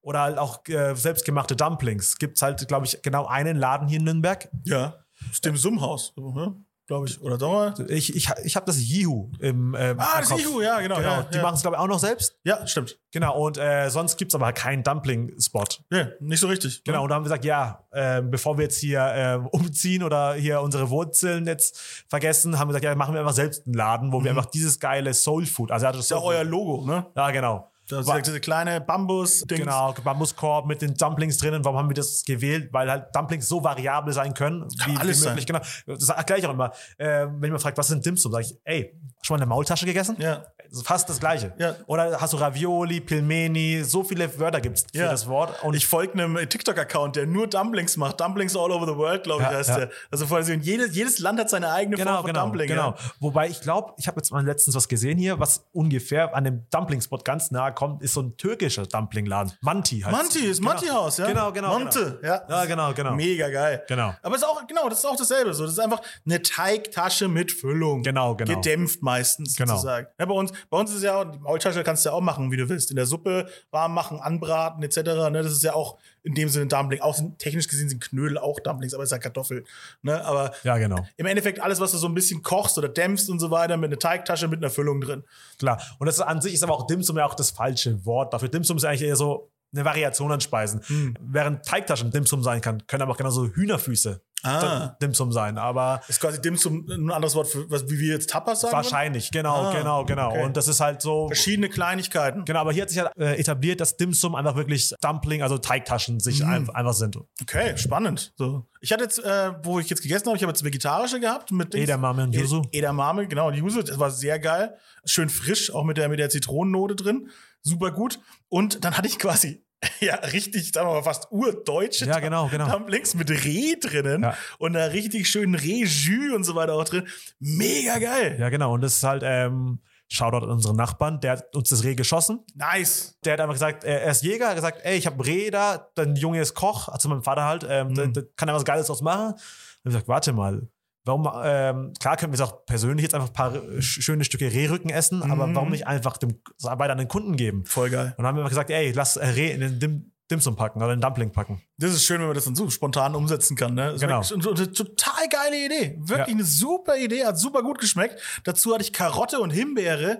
Oder halt auch äh, selbstgemachte Dumplings. Gibt es halt, glaube ich, genau einen Laden hier in Nürnberg. Ja. Ist dem Summhaus, ne? Glaube ich. Oder doch mal? Ich, ich, ich habe das Yihu im ähm, Ah, das Kopf. Ihu, ja, genau. Genau, ja, die ja. machen es, glaube ich, auch noch selbst. Ja, stimmt. Genau, und äh, sonst gibt es aber keinen Dumpling-Spot. Ja, nicht so richtig. Genau, und da haben wir gesagt, ja, äh, bevor wir jetzt hier äh, umziehen oder hier unsere Wurzeln jetzt vergessen, haben wir gesagt, ja, machen wir einfach selbst einen Laden, wo wir einfach dieses geile Soul Food, also das Mhm. Ist ja euer Logo, ne? Ja, genau. Das ist diese kleine Bambus-Dings. Genau, Bambuskorb mit den Dumplings drinnen. Warum haben wir das gewählt? Weil halt Dumplings so variabel sein können, wie, alles wie möglich. Genau. Das erkläre ich auch immer. Äh, wenn jemand fragt, was sind Dimsum, sage ich, ey, schon mal eine Maultasche gegessen? Ja. Fast das Gleiche. Ja. Oder hast du Ravioli, Pilmeni, so viele Wörter gibt's für Ja. das Wort. Und ich folge einem TikTok-Account, der nur Dumplings macht. Dumplings all over the world, glaube ich, Ja, heißt ja. der. Also vor allem jedes, jedes Land hat seine eigene Genau, Form von genau, Dumpling. genau. Ja. Wobei ich glaube, ich habe jetzt mal letztens was gesehen hier, was ungefähr an dem Dumpling-Spot ganz nahe kommt, ist so ein türkischer Dumplingladen. Manti heißt Manti ist genau. Manti-Haus, ja? Genau, genau. Monte, genau. ja. Ja, genau, genau. Mega geil. Genau. Aber es ist auch, genau, das ist auch dasselbe. So. Das ist einfach eine Teigtasche mit Füllung. Genau, genau. Gedämpft meistens, Genau. sozusagen. Ja, bei, uns, bei uns ist es ja, die Maultasche kannst du ja auch machen, wie du willst. In der Suppe warm machen, anbraten, etc. Ne? Das ist ja auch in dem Sinne Dumpling. Auch technisch gesehen sind Knödel auch Dumplings, aber es ist ja Kartoffel. Ne? Aber Ja, genau. im Endeffekt alles, was du so ein bisschen kochst oder dämpfst und so weiter, mit einer Teigtasche mit einer Füllung drin. Klar. Und das ist an sich ist aber auch Dimsum ja auch das falsche Wort dafür. Dimsum ist eigentlich eher so eine Variation an Speisen. Hm. Während Teigtaschen Dimsum sein kann, können aber auch genauso Hühnerfüße Ah. Dimsum sein. Aber Ist quasi Dim zum ein anderes Wort für was, wie wir jetzt Tapas sagen. würden? wahrscheinlich, genau, Ah, genau, genau. okay. Und das ist halt so. Verschiedene Kleinigkeiten. Genau, aber hier hat sich halt äh, etabliert, dass Dimsum einfach wirklich Dumpling, also Teigtaschen sich Mhm. ein, einfach sind. Okay, spannend. So. Ich hatte jetzt, äh, wo ich jetzt gegessen habe, ich habe jetzt vegetarische gehabt mit Dings. Edamame und Yuzu. Ed- Edamame, genau, und Yuzu, das war sehr geil. Schön frisch, auch mit der, mit der Zitronennote drin. Super gut. Und dann hatte ich quasi, ja, richtig, sagen wir mal, fast urdeutsche Ja, genau, genau. Dumplings mit Reh drinnen Ja. und da richtig schönen Rehjus und so weiter auch drin. Mega geil. Ja, genau. Und das ist halt, ähm, Shoutout an unseren Nachbarn, der hat uns das Reh geschossen. Nice. Der hat einfach gesagt, äh, er ist Jäger, hat gesagt, ey, ich habe Reh da, dein Junge ist Koch, also mein Vater halt, ähm, der, der kann da was Geiles draus machen. Und ich hab gesagt, warte mal, warum, ähm, klar können wir es auch persönlich jetzt einfach ein paar äh, sch- schöne Stücke Rehrücken essen, aber warum nicht einfach dem weiter an den Kunden geben? Voll geil. Und dann haben wir gesagt, ey, lass äh, Reh in den Dim Dimsum packen oder in den Dumpling packen. Das ist schön, wenn man das dann so spontan umsetzen kann. Ne? Das Genau. eine total geile Idee. Wirklich Ja. eine super Idee, hat super gut geschmeckt. Dazu hatte ich Karotte und Himbeere.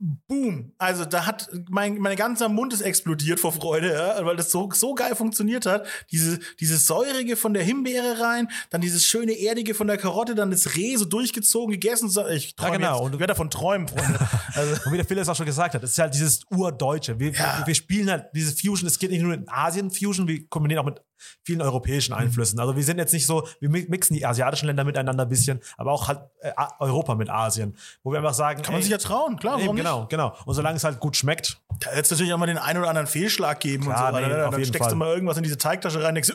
Boom. Also da hat mein, mein ganzer Mund ist explodiert vor Freude, ja, weil das so, so geil funktioniert hat. Diese, dieses säurige von der Himbeere rein, dann dieses schöne erdige von der Karotte, dann das Reh so durchgezogen, gegessen. So, Ich träume Ja, genau. jetzt. Und- ich werde davon träumen, Freunde. Also, Und wie der Phil es auch schon gesagt hat, es ist halt dieses Urdeutsche. Wir, Ja. wir, wir spielen halt diese Fusion, es geht nicht nur in Asien Fusion, wir kombinieren auch mit vielen europäischen Mhm. Einflüssen. Also wir sind jetzt nicht so, wir mi- mixen die asiatischen Länder miteinander ein bisschen, aber auch halt äh, Europa mit Asien, wo wir einfach sagen, kann man sich ja trauen, klar, eben, warum nicht? genau, genau. Und solange es halt gut schmeckt, Da wird es natürlich auch mal den einen oder anderen Fehlschlag geben Klar, und so weiter. nee, ne? dann jeden steckst du Fall. mal irgendwas in diese Teigtasche rein und denkst, du,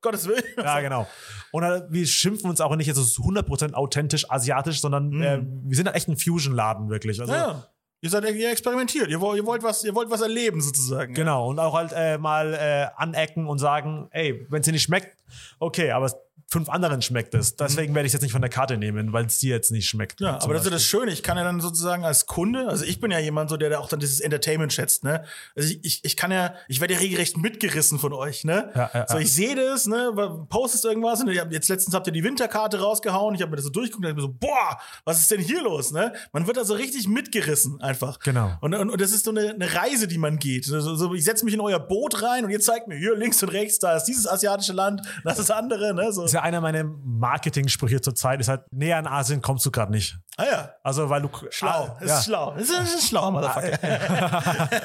Gottes Willen. ja genau. Und halt, wir schimpfen uns auch nicht jetzt so 100% authentisch asiatisch, sondern äh, wir sind halt echt ein Fusion-Laden wirklich. Also, Mhm. Ja. Ihr seid ihr experimentiert. Ihr wollt, ihr wollt was, ihr wollt was erleben sozusagen. Genau, und auch halt äh, mal äh, anecken und sagen, ey, wenn es dir nicht schmeckt, okay, aber fünf anderen schmeckt es. Deswegen werde ich es jetzt nicht von der Karte nehmen, weil es dir jetzt nicht schmeckt. Ja, zum aber das ist ja das Beispiel. Schöne. Ich kann ja dann sozusagen als Kunde, also ich bin ja jemand so, der da auch dann dieses Entertainment schätzt, ne? Also ich, ich, ich kann ja, ich werde ja regelrecht mitgerissen von euch, ne? Ja, ja, so, ich sehe das, ne? Postest irgendwas und jetzt letztens habt ihr die Winterkarte rausgehauen. Ich habe mir das so durchgeguckt und hab mir so, boah, was ist denn hier los, ne? Man wird da so richtig mitgerissen einfach. Genau. Und, und, und das ist so eine, eine Reise, die man geht. So, so, ich setze mich in euer Boot rein und ihr zeigt mir hier links und rechts, da ist dieses asiatische Land, das ist das andere, ne? So. Das ist ja einer meiner Marketing-Sprüche zur Zeit, ist halt, näher an Asien kommst du gerade nicht. Ah ja. Also, weil du. Schlau. Ah, ist ja. schlau. Ist, ist ein schlauer Motherfucker.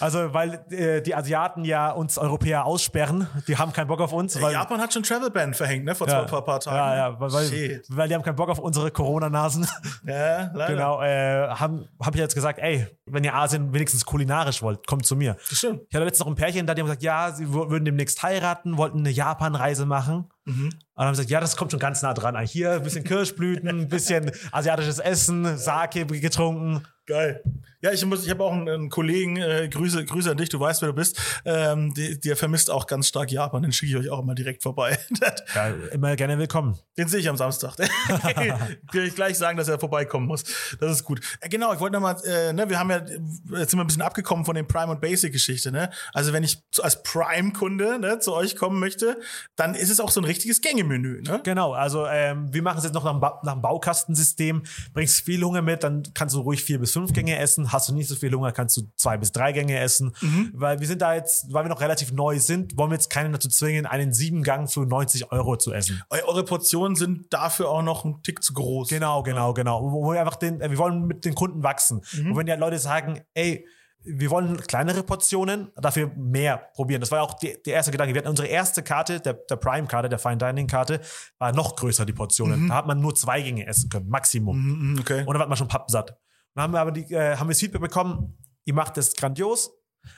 Also, weil äh, die Asiaten ja uns Europäer aussperren. Die haben keinen Bock auf uns. Weil, Japan hat schon Travel Ban verhängt, ne? Vor ja, zwei paar, Tagen. Ja, ja, weil, weil, weil die haben keinen Bock auf unsere Corona-Nasen. Ja, leider. genau. Äh, haben hab ich jetzt gesagt, ey, wenn ihr Asien wenigstens kulinarisch wollt, kommt zu mir. Das stimmt. Ich hatte letztens noch ein Pärchen da, die haben gesagt, ja, sie wür- würden demnächst heiraten, wollten eine Japan-Reise machen. Mhm. Und dann haben sie gesagt, ja, das kommt schon ganz nah dran. Hier ein bisschen Kirschblüten, ein bisschen asiatisches Essen, Sake getrunken. Geil. Ja, ich muss, ich habe auch einen, einen Kollegen, äh, Grüße, Grüße an dich, du weißt, wer du bist. Ähm, der, der vermisst auch ganz stark Japan, den schicke ich euch auch immer direkt vorbei. Ja, immer gerne willkommen. Den sehe ich am Samstag. Will ich gleich sagen, dass er vorbeikommen muss. Das ist gut. Äh, genau, ich wollte nochmal, äh, ne, wir haben ja, jetzt sind wir ein bisschen abgekommen von den Prime und Basic Geschichte, ne? Also wenn ich als Prime-Kunde ne, zu euch kommen möchte, dann ist es auch so ein richtiges Gängemenü, ne? Genau, also ähm, wir machen es jetzt noch nach dem, ba nach dem Baukastensystem. Bringst viel Hunger mit, dann kannst du ruhig vier bis fünf Gänge essen. Hast du nicht so viel Hunger, kannst du zwei bis drei Gänge essen. Weil wir sind da jetzt, weil wir noch relativ neu sind, wollen wir jetzt keinen dazu zwingen, einen sieben Gang für 90 Euro zu essen. Eu- Eure Portionen sind dafür auch noch ein Tick zu groß. Genau, genau, genau. Wo wir einfach den, äh, wir wollen mit den Kunden wachsen. Und wenn ja Leute sagen, ey, wir wollen kleinere Portionen, dafür mehr probieren. Das war ja auch die, der erste Gedanke. Wir hatten unsere erste Karte, der, der Prime-Karte, der Fine Dining-Karte, war noch größer, die Portionen. Da hat man nur zwei Gänge essen können, Maximum. Mhm, okay. Und dann war man schon pappsatt. Dann haben wir aber die, äh, haben wir das Feedback bekommen, ihr macht das grandios,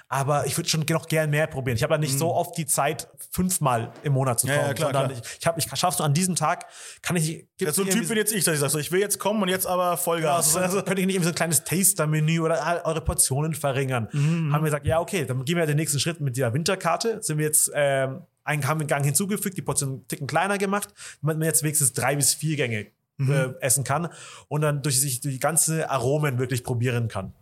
aber ich würde schon noch gern mehr probieren. Ich habe da nicht so oft die Zeit, fünfmal im Monat zu Ja, kommen. ja, klar, sondern klar. Ich, ich, hab, ich schaff's nur an diesem Tag, kann ich. Ja, so ein Typ bin jetzt ich, dass ich sage, so, ich will jetzt kommen und jetzt aber ja, Vollgas. also, Also, könnte ich nicht irgendwie so ein kleines Taster-Menü oder eure Portionen verringern. Mhm, Haben wir gesagt, ja, okay, dann gehen wir den nächsten Schritt mit dieser Winterkarte. Sind wir jetzt, ähm, einen, haben wir einen Gang hinzugefügt, die Portion einen Ticken kleiner gemacht, damit man jetzt wenigstens drei bis vier Gänge Mhm. äh, essen kann und dann durch sich die ganze Aromen wirklich probieren kann.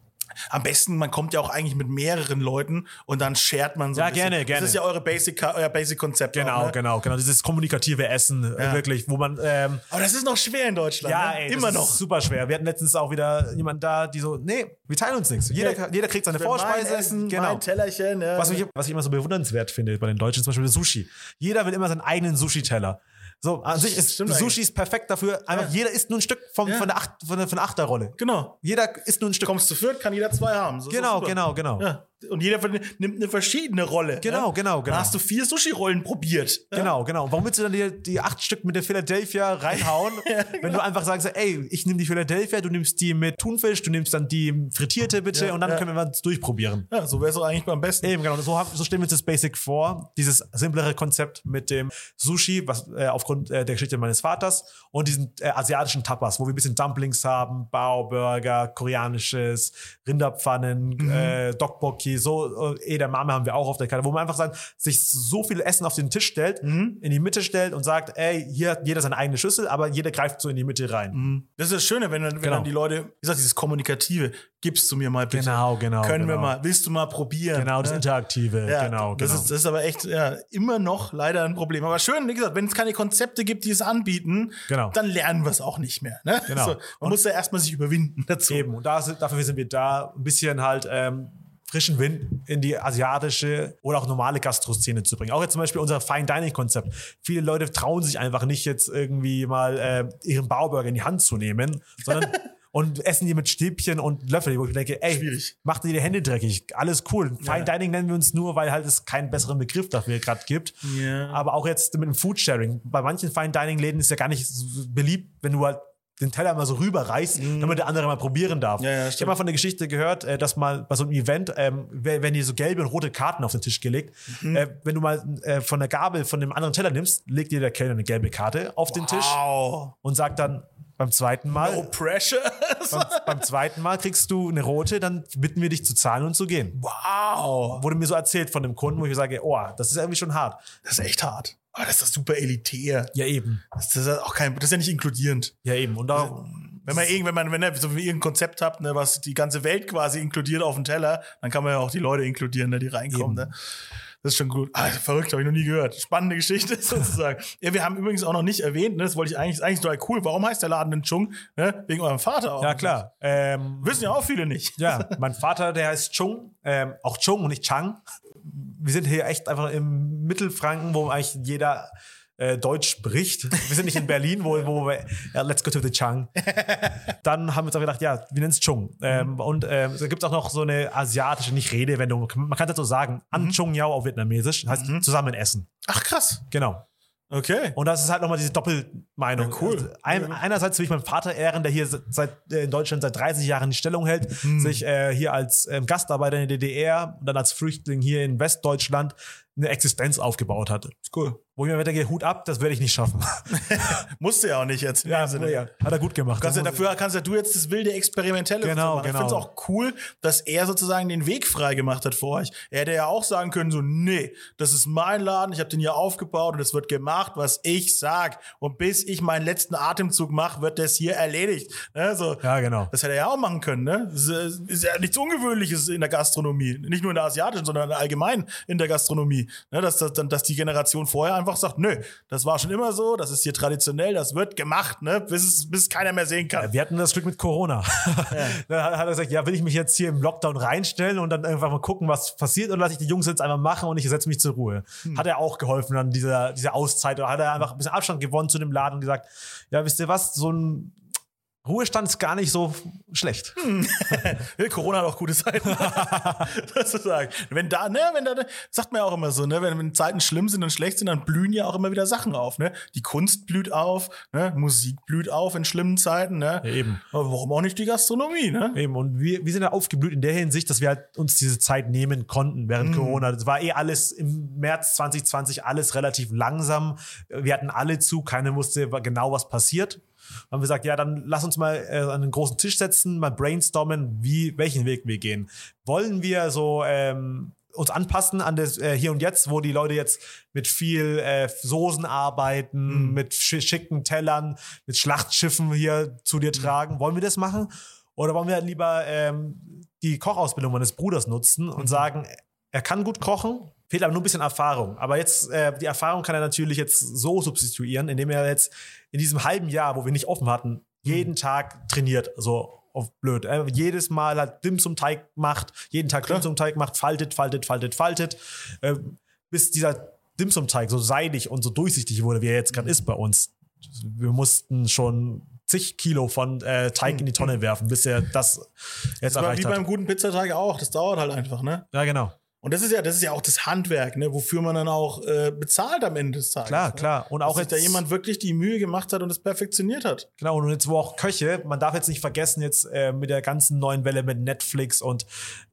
Am besten, man kommt ja auch eigentlich mit mehreren Leuten und dann shared man so Ja, ein bisschen. gerne, gerne. Das ist ja eure Basic, euer Basic-Konzept. Genau, auch, ne? genau, genau. Dieses kommunikative Essen, äh, Ja. wirklich, wo man, ähm, Aber das ist noch schwer in Deutschland. ja, ne? ey, immer das noch. Ist super schwer. Wir hatten letztens auch wieder jemanden da, die so, nee, wir teilen uns nichts. Jeder, Nee. jeder kriegt seine Mein Vorspeise. Essen, genau. mein Tellerchen. Ja. Was ich, was ich immer so bewundernswert finde bei den Deutschen, zum Beispiel das Sushi. Jeder will immer seinen eigenen Sushi-Teller. So, an sich ist Stimmt Sushi ist perfekt dafür. Einfach Ja. jeder isst nur ein Stück vom, Ja. von, der Acht, von, der, von der Achterrolle. genau. Jeder isst nur ein Stück. Kommst zu viert, kann jeder zwei haben. So Genau, super. genau, genau. Ja. Und jeder von- nimmt eine verschiedene Rolle. Genau, ja? genau, genau. Dann hast du vier Sushi-Rollen probiert. Ja? Genau, genau. Warum willst du dann die, die acht Stück mit der Philadelphia reinhauen, wenn du einfach sagst, ey, ich nehme die Philadelphia, du nimmst die mit Thunfisch, du nimmst dann die frittierte bitte Ja, und dann ja. können wir es durchprobieren. Ja, so wäre es eigentlich beim besten. Eben, genau. So, so stellen wir uns das Basic vor. Dieses simplere Konzept mit dem Sushi, was äh, aufgrund äh, der Geschichte meines Vaters und diesen äh, asiatischen Tapas, wo wir ein bisschen Dumplings haben, Bao-Burger, koreanisches, Rinderpfannen, Mhm. äh, Dokboki, so äh, Edamame haben wir auch auf der Karte, wo man einfach sagt, sich so viel Essen auf den Tisch stellt, Mhm. in die Mitte stellt und sagt, ey, hier hat jeder seine eigene Schüssel, aber jeder greift so in die Mitte rein. Das ist das Schöne, wenn, dann- wenn Genau. dann die Leute, wie gesagt, dieses Kommunikative, gibst du mir mal bitte. Genau, genau, Können wir genau. mal, willst du mal probieren? Genau, das? Interaktive, Ja, genau, das, genau. Ist, das ist aber echt ja, immer noch leider ein Problem. Aber schön, wie gesagt, wenn es keine Konzepte gibt, die es anbieten, Genau. dann lernen wir es auch nicht mehr. Ne? Genau. So, man muss ja erstmal sich überwinden dazu. Eben, und da, dafür sind wir da, ein bisschen halt ähm, frischen Wind in die asiatische oder auch normale Gastroszene zu bringen. Auch jetzt zum Beispiel unser Fine Dining Konzept. Viele Leute trauen sich einfach nicht jetzt irgendwie mal äh, ihren Bauburger in die Hand zu nehmen, sondern und essen die mit Stäbchen und Löffel, wo ich mir denke, ey, Schwierig. macht dir die Hände dreckig. Alles cool. Fine Dining nennen wir uns nur, weil halt es keinen besseren Begriff dafür gerade gibt. Ja. Aber auch jetzt mit dem Foodsharing. Bei manchen Fine Dining Läden ist ja gar nicht beliebt, wenn du halt den Teller mal so rüberreißt, damit der andere mal probieren darf. Ja, ja, ich habe mal von der Geschichte gehört, äh, dass mal bei so einem Event ähm, werden dir so gelbe und rote Karten auf den Tisch gelegt. Mhm. Äh, wenn du mal äh, von der Gabel von dem anderen Teller nimmst, legt dir der Kellner eine gelbe Karte auf den Tisch Wow. und sagt dann beim zweiten Mal, No pressure. beim, beim zweiten Mal kriegst du eine rote, dann bitten wir dich zu zahlen und zu gehen. wow. Wurde mir so erzählt von dem Kunden, wo ich sage, oh, das ist irgendwie schon hart. Das ist echt hart. Aber das ist doch super elitär. Ja, eben. Das ist ja auch kein, das ist ja nicht inkludierend. Ja, eben. Und da, Wenn man irgend, wenn man, wenn ihr so wie ihr ein Konzept habt, ne, was die ganze Welt quasi inkludiert auf dem Teller, dann kann man ja auch die Leute inkludieren, ne, die reinkommen. Ne? Das ist schon gut. Ah, verrückt, habe ich noch nie gehört. Spannende Geschichte sozusagen. Ja, wir haben übrigens auch noch nicht erwähnt, ne, das wollte ich eigentlich, ist eigentlich total cool. Warum heißt der Laden denn Chung? Ne? Wegen eurem Vater auch. ja klar. Ähm, Wissen ja auch viele nicht. Ja, mein Vater, der heißt Chung, ähm, auch Chung und nicht Chang. Wir sind hier echt einfach im Mittelfranken, wo eigentlich jeder äh, Deutsch spricht. Wir sind nicht in Berlin, wo, wo wir, ja, let's go to the Chang. Dann haben wir uns auch gedacht, ja, wir nennen es Chung. Ähm, und ähm, da gibt es auch noch so eine asiatische, nicht Redewendung, man kann das so sagen, An Chung Yao auf Vietnamesisch, heißt zusammen essen. Ach krass. Genau. Okay. Und das ist halt nochmal diese Doppelmeinung. Ja, cool. Also ein, einerseits will ich meinen Vater ehren, der hier seit äh, in Deutschland seit 30 Jahren die Stellung hält, sich äh, hier als ähm, Gastarbeiter in der DDR und dann als Flüchtling hier in Westdeutschland eine Existenz aufgebaut hat. Ist cool. Wo ich mir denke, Hut ab, das werde ich nicht schaffen. Musste ja auch nicht jetzt. ja, Sinne. ja, hat er gut gemacht. Kannst ja, dafür kannst ja du jetzt das wilde Experimentelle Genau, machen. Ich genau. finde es auch cool, dass er sozusagen den Weg frei gemacht hat für euch. Er hätte ja auch sagen können, so, nee, das ist mein Laden, ich habe den hier aufgebaut und es wird gemacht, was ich sag. Und bis ich meinen letzten Atemzug mache, wird das hier erledigt. Ne? So, Ja, genau. Das hätte er ja auch machen können. Ne? Das ist, ist ja nichts Ungewöhnliches in der Gastronomie. Nicht nur in der asiatischen, sondern allgemein in der Gastronomie. Ne? Dass, dass, dass die Generation vorher einfach sagt, nö, das war schon immer so, das ist hier traditionell, das wird gemacht, ne? bis, es, bis keiner mehr sehen kann. Wir hatten das Glück mit Corona. da hat er gesagt, ja, will ich mich jetzt hier im Lockdown reinstellen und dann einfach mal gucken, was passiert oder lasse ich die Jungs jetzt einfach machen und ich setze mich zur Ruhe. Hat er auch geholfen an dieser, dieser Auszeit oder hat er einfach ein bisschen Abstand gewonnen zu dem Laden und gesagt, ja, wisst ihr was, so ein Ruhestand ist gar nicht so schlecht. Corona hat auch gute Seiten. sozusagen. Wenn da, ne, wenn da, sagt man ja auch immer so, ne, wenn, wenn Zeiten schlimm sind und schlecht sind, dann blühen ja auch immer wieder Sachen auf, ne? Die Kunst blüht auf, ne? Musik blüht auf in schlimmen Zeiten, ne? Ja, eben. Aber warum auch nicht die Gastronomie, ne? Eben, und wir, wir sind ja aufgeblüht in der Hinsicht, dass wir halt uns diese Zeit nehmen konnten während Corona. Das war eh alles im März 2020 alles relativ langsam. Wir hatten alle zu, keiner wusste genau, was passiert. Haben wir gesagt, ja, dann lass uns mal äh, an einen großen Tisch setzen, mal brainstormen, wie, welchen Weg wir gehen. Wollen wir so ähm, uns anpassen an das äh, Hier und Jetzt, wo die Leute jetzt mit viel äh, Soßen arbeiten, mit sch schicken Tellern, mit Schlachtschiffen hier zu dir tragen? Wollen wir das machen? Oder wollen wir lieber ähm, die Kochausbildung meines Bruders nutzen und sagen, er kann gut kochen, fehlt aber nur ein bisschen Erfahrung. Aber jetzt, äh, die Erfahrung kann er natürlich jetzt so substituieren, indem er jetzt in diesem halben Jahr, wo wir nicht offen hatten, jeden Tag trainiert. So auf blöd. Äh, jedes Mal halt Dim zum Teig macht, jeden Tag Dim zum Teig macht, faltet, faltet, faltet, faltet. Äh, bis dieser Dim zum Teig so seidig und so durchsichtig wurde, wie er jetzt gerade ist bei uns. Wir mussten schon zig Kilo von äh, Teig in die Tonne werfen, bis er das jetzt Aber erreicht wie hat. beim guten Pizzateig auch. Das dauert halt einfach, ne? Ja, genau. Und das ist ja, das ist ja auch das Handwerk, ne, wofür man dann auch äh, bezahlt am Ende des Tages. Klar, ne? klar. Und Dass auch sich da jetzt- jemand wirklich die Mühe gemacht hat und es perfektioniert hat. Genau, und jetzt wo auch Köche, man darf jetzt nicht vergessen, jetzt äh, mit der ganzen neuen Welle mit Netflix und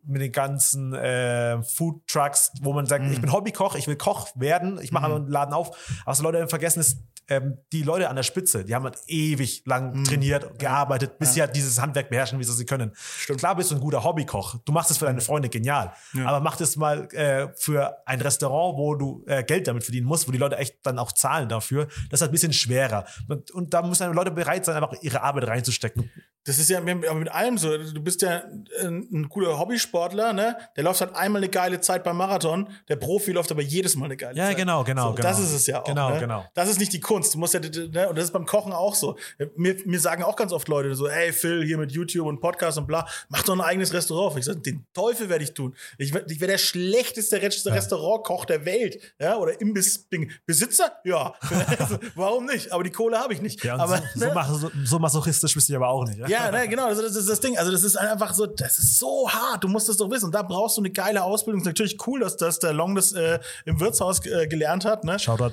mit den ganzen äh, Food Trucks, wo man sagt, ich bin Hobbykoch, ich will Koch werden, ich mache einen Laden auf. Aber was Leute vergessen ist, ähm, die Leute an der Spitze, die haben halt ewig lang trainiert, gearbeitet, bis sie halt dieses Handwerk beherrschen, wie sie sie können. Klar bist du ein guter Hobbykoch, du machst es für deine Freunde genial, aber mach das mal äh, für ein Restaurant, wo du äh, Geld damit verdienen musst, wo die Leute echt dann auch zahlen dafür. Das ist halt ein bisschen schwerer. Und, und da müssen Leute bereit sein, einfach ihre Arbeit reinzustecken. Das ist ja mit, mit allem so. Du bist ja ein, ein guter Hobbysportler, ne? Der läuft halt einmal eine geile Zeit beim Marathon. Der Profi läuft aber jedes Mal eine geile Ja, Zeit. genau, genau, So, genau. Das ist es ja auch. Genau, ne? genau. Das ist nicht die Kunst. Du musst ja, ne? Und das ist beim Kochen auch so. Mir, mir sagen auch ganz oft Leute so, ey Phil, hier mit YouTube und Podcast und bla, mach doch ein eigenes Restaurant. Ich sage, den Teufel werde ich tun. Ich, ich wäre der schlechteste Rest- Restaurantkoch der Welt. Ja? Oder Imbiss-Ding. Besitzer? Ja. Also, Warum nicht? Aber die Kohle habe ich nicht. Ja, aber, so, so, ne? mach, so, so masochistisch bist du aber auch nicht. Ja, ne, genau, das, das ist das Ding. Also, das ist einfach so, das ist so hart. Du musst das doch wissen. Und da brauchst du eine geile Ausbildung. Ist natürlich cool, dass, dass der Long das äh, im Wirtshaus äh, gelernt hat. Ne? Shoutout.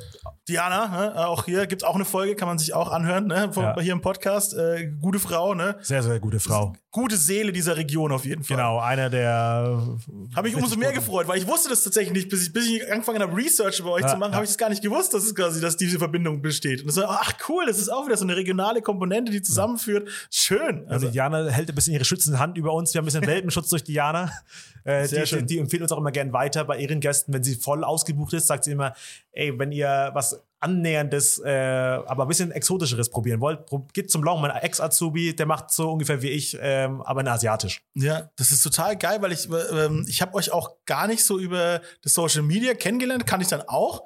Diana, ne? auch hier gibt's auch eine Folge, kann man sich auch anhören, ne? Von, Ja. hier im Podcast. Äh, gute Frau, ne? Sehr, sehr gute Frau. Gute Seele dieser Region auf jeden Fall. Genau, einer der. Habe mich umso mehr gefreut, weil ich wusste das tatsächlich nicht, bis ich, bis ich angefangen habe, Research über euch Ja, zu machen, ja. habe ich das gar nicht gewusst, dass es quasi, dass diese Verbindung besteht. Und das war, ach cool, das ist auch wieder so eine regionale Komponente, die zusammenführt. Schön. Also Also, Diana hält ein bisschen ihre schützende Hand über uns. Wir haben ein bisschen Welpenschutz durch Diana. Äh, die, die, die empfiehlt uns auch immer gern weiter bei ihren Gästen. Wenn sie voll ausgebucht ist, sagt sie immer, ey, wenn ihr was annäherndes, äh, aber ein bisschen exotischeres probieren wollt, geht zum Long. Mein Ex-Azubi, der macht so ungefähr wie ich, ähm, aber in asiatisch. Ja, das ist total geil, weil ich, ähm, ich habe euch auch gar nicht so über das Social Media kennengelernt, kann ich dann auch.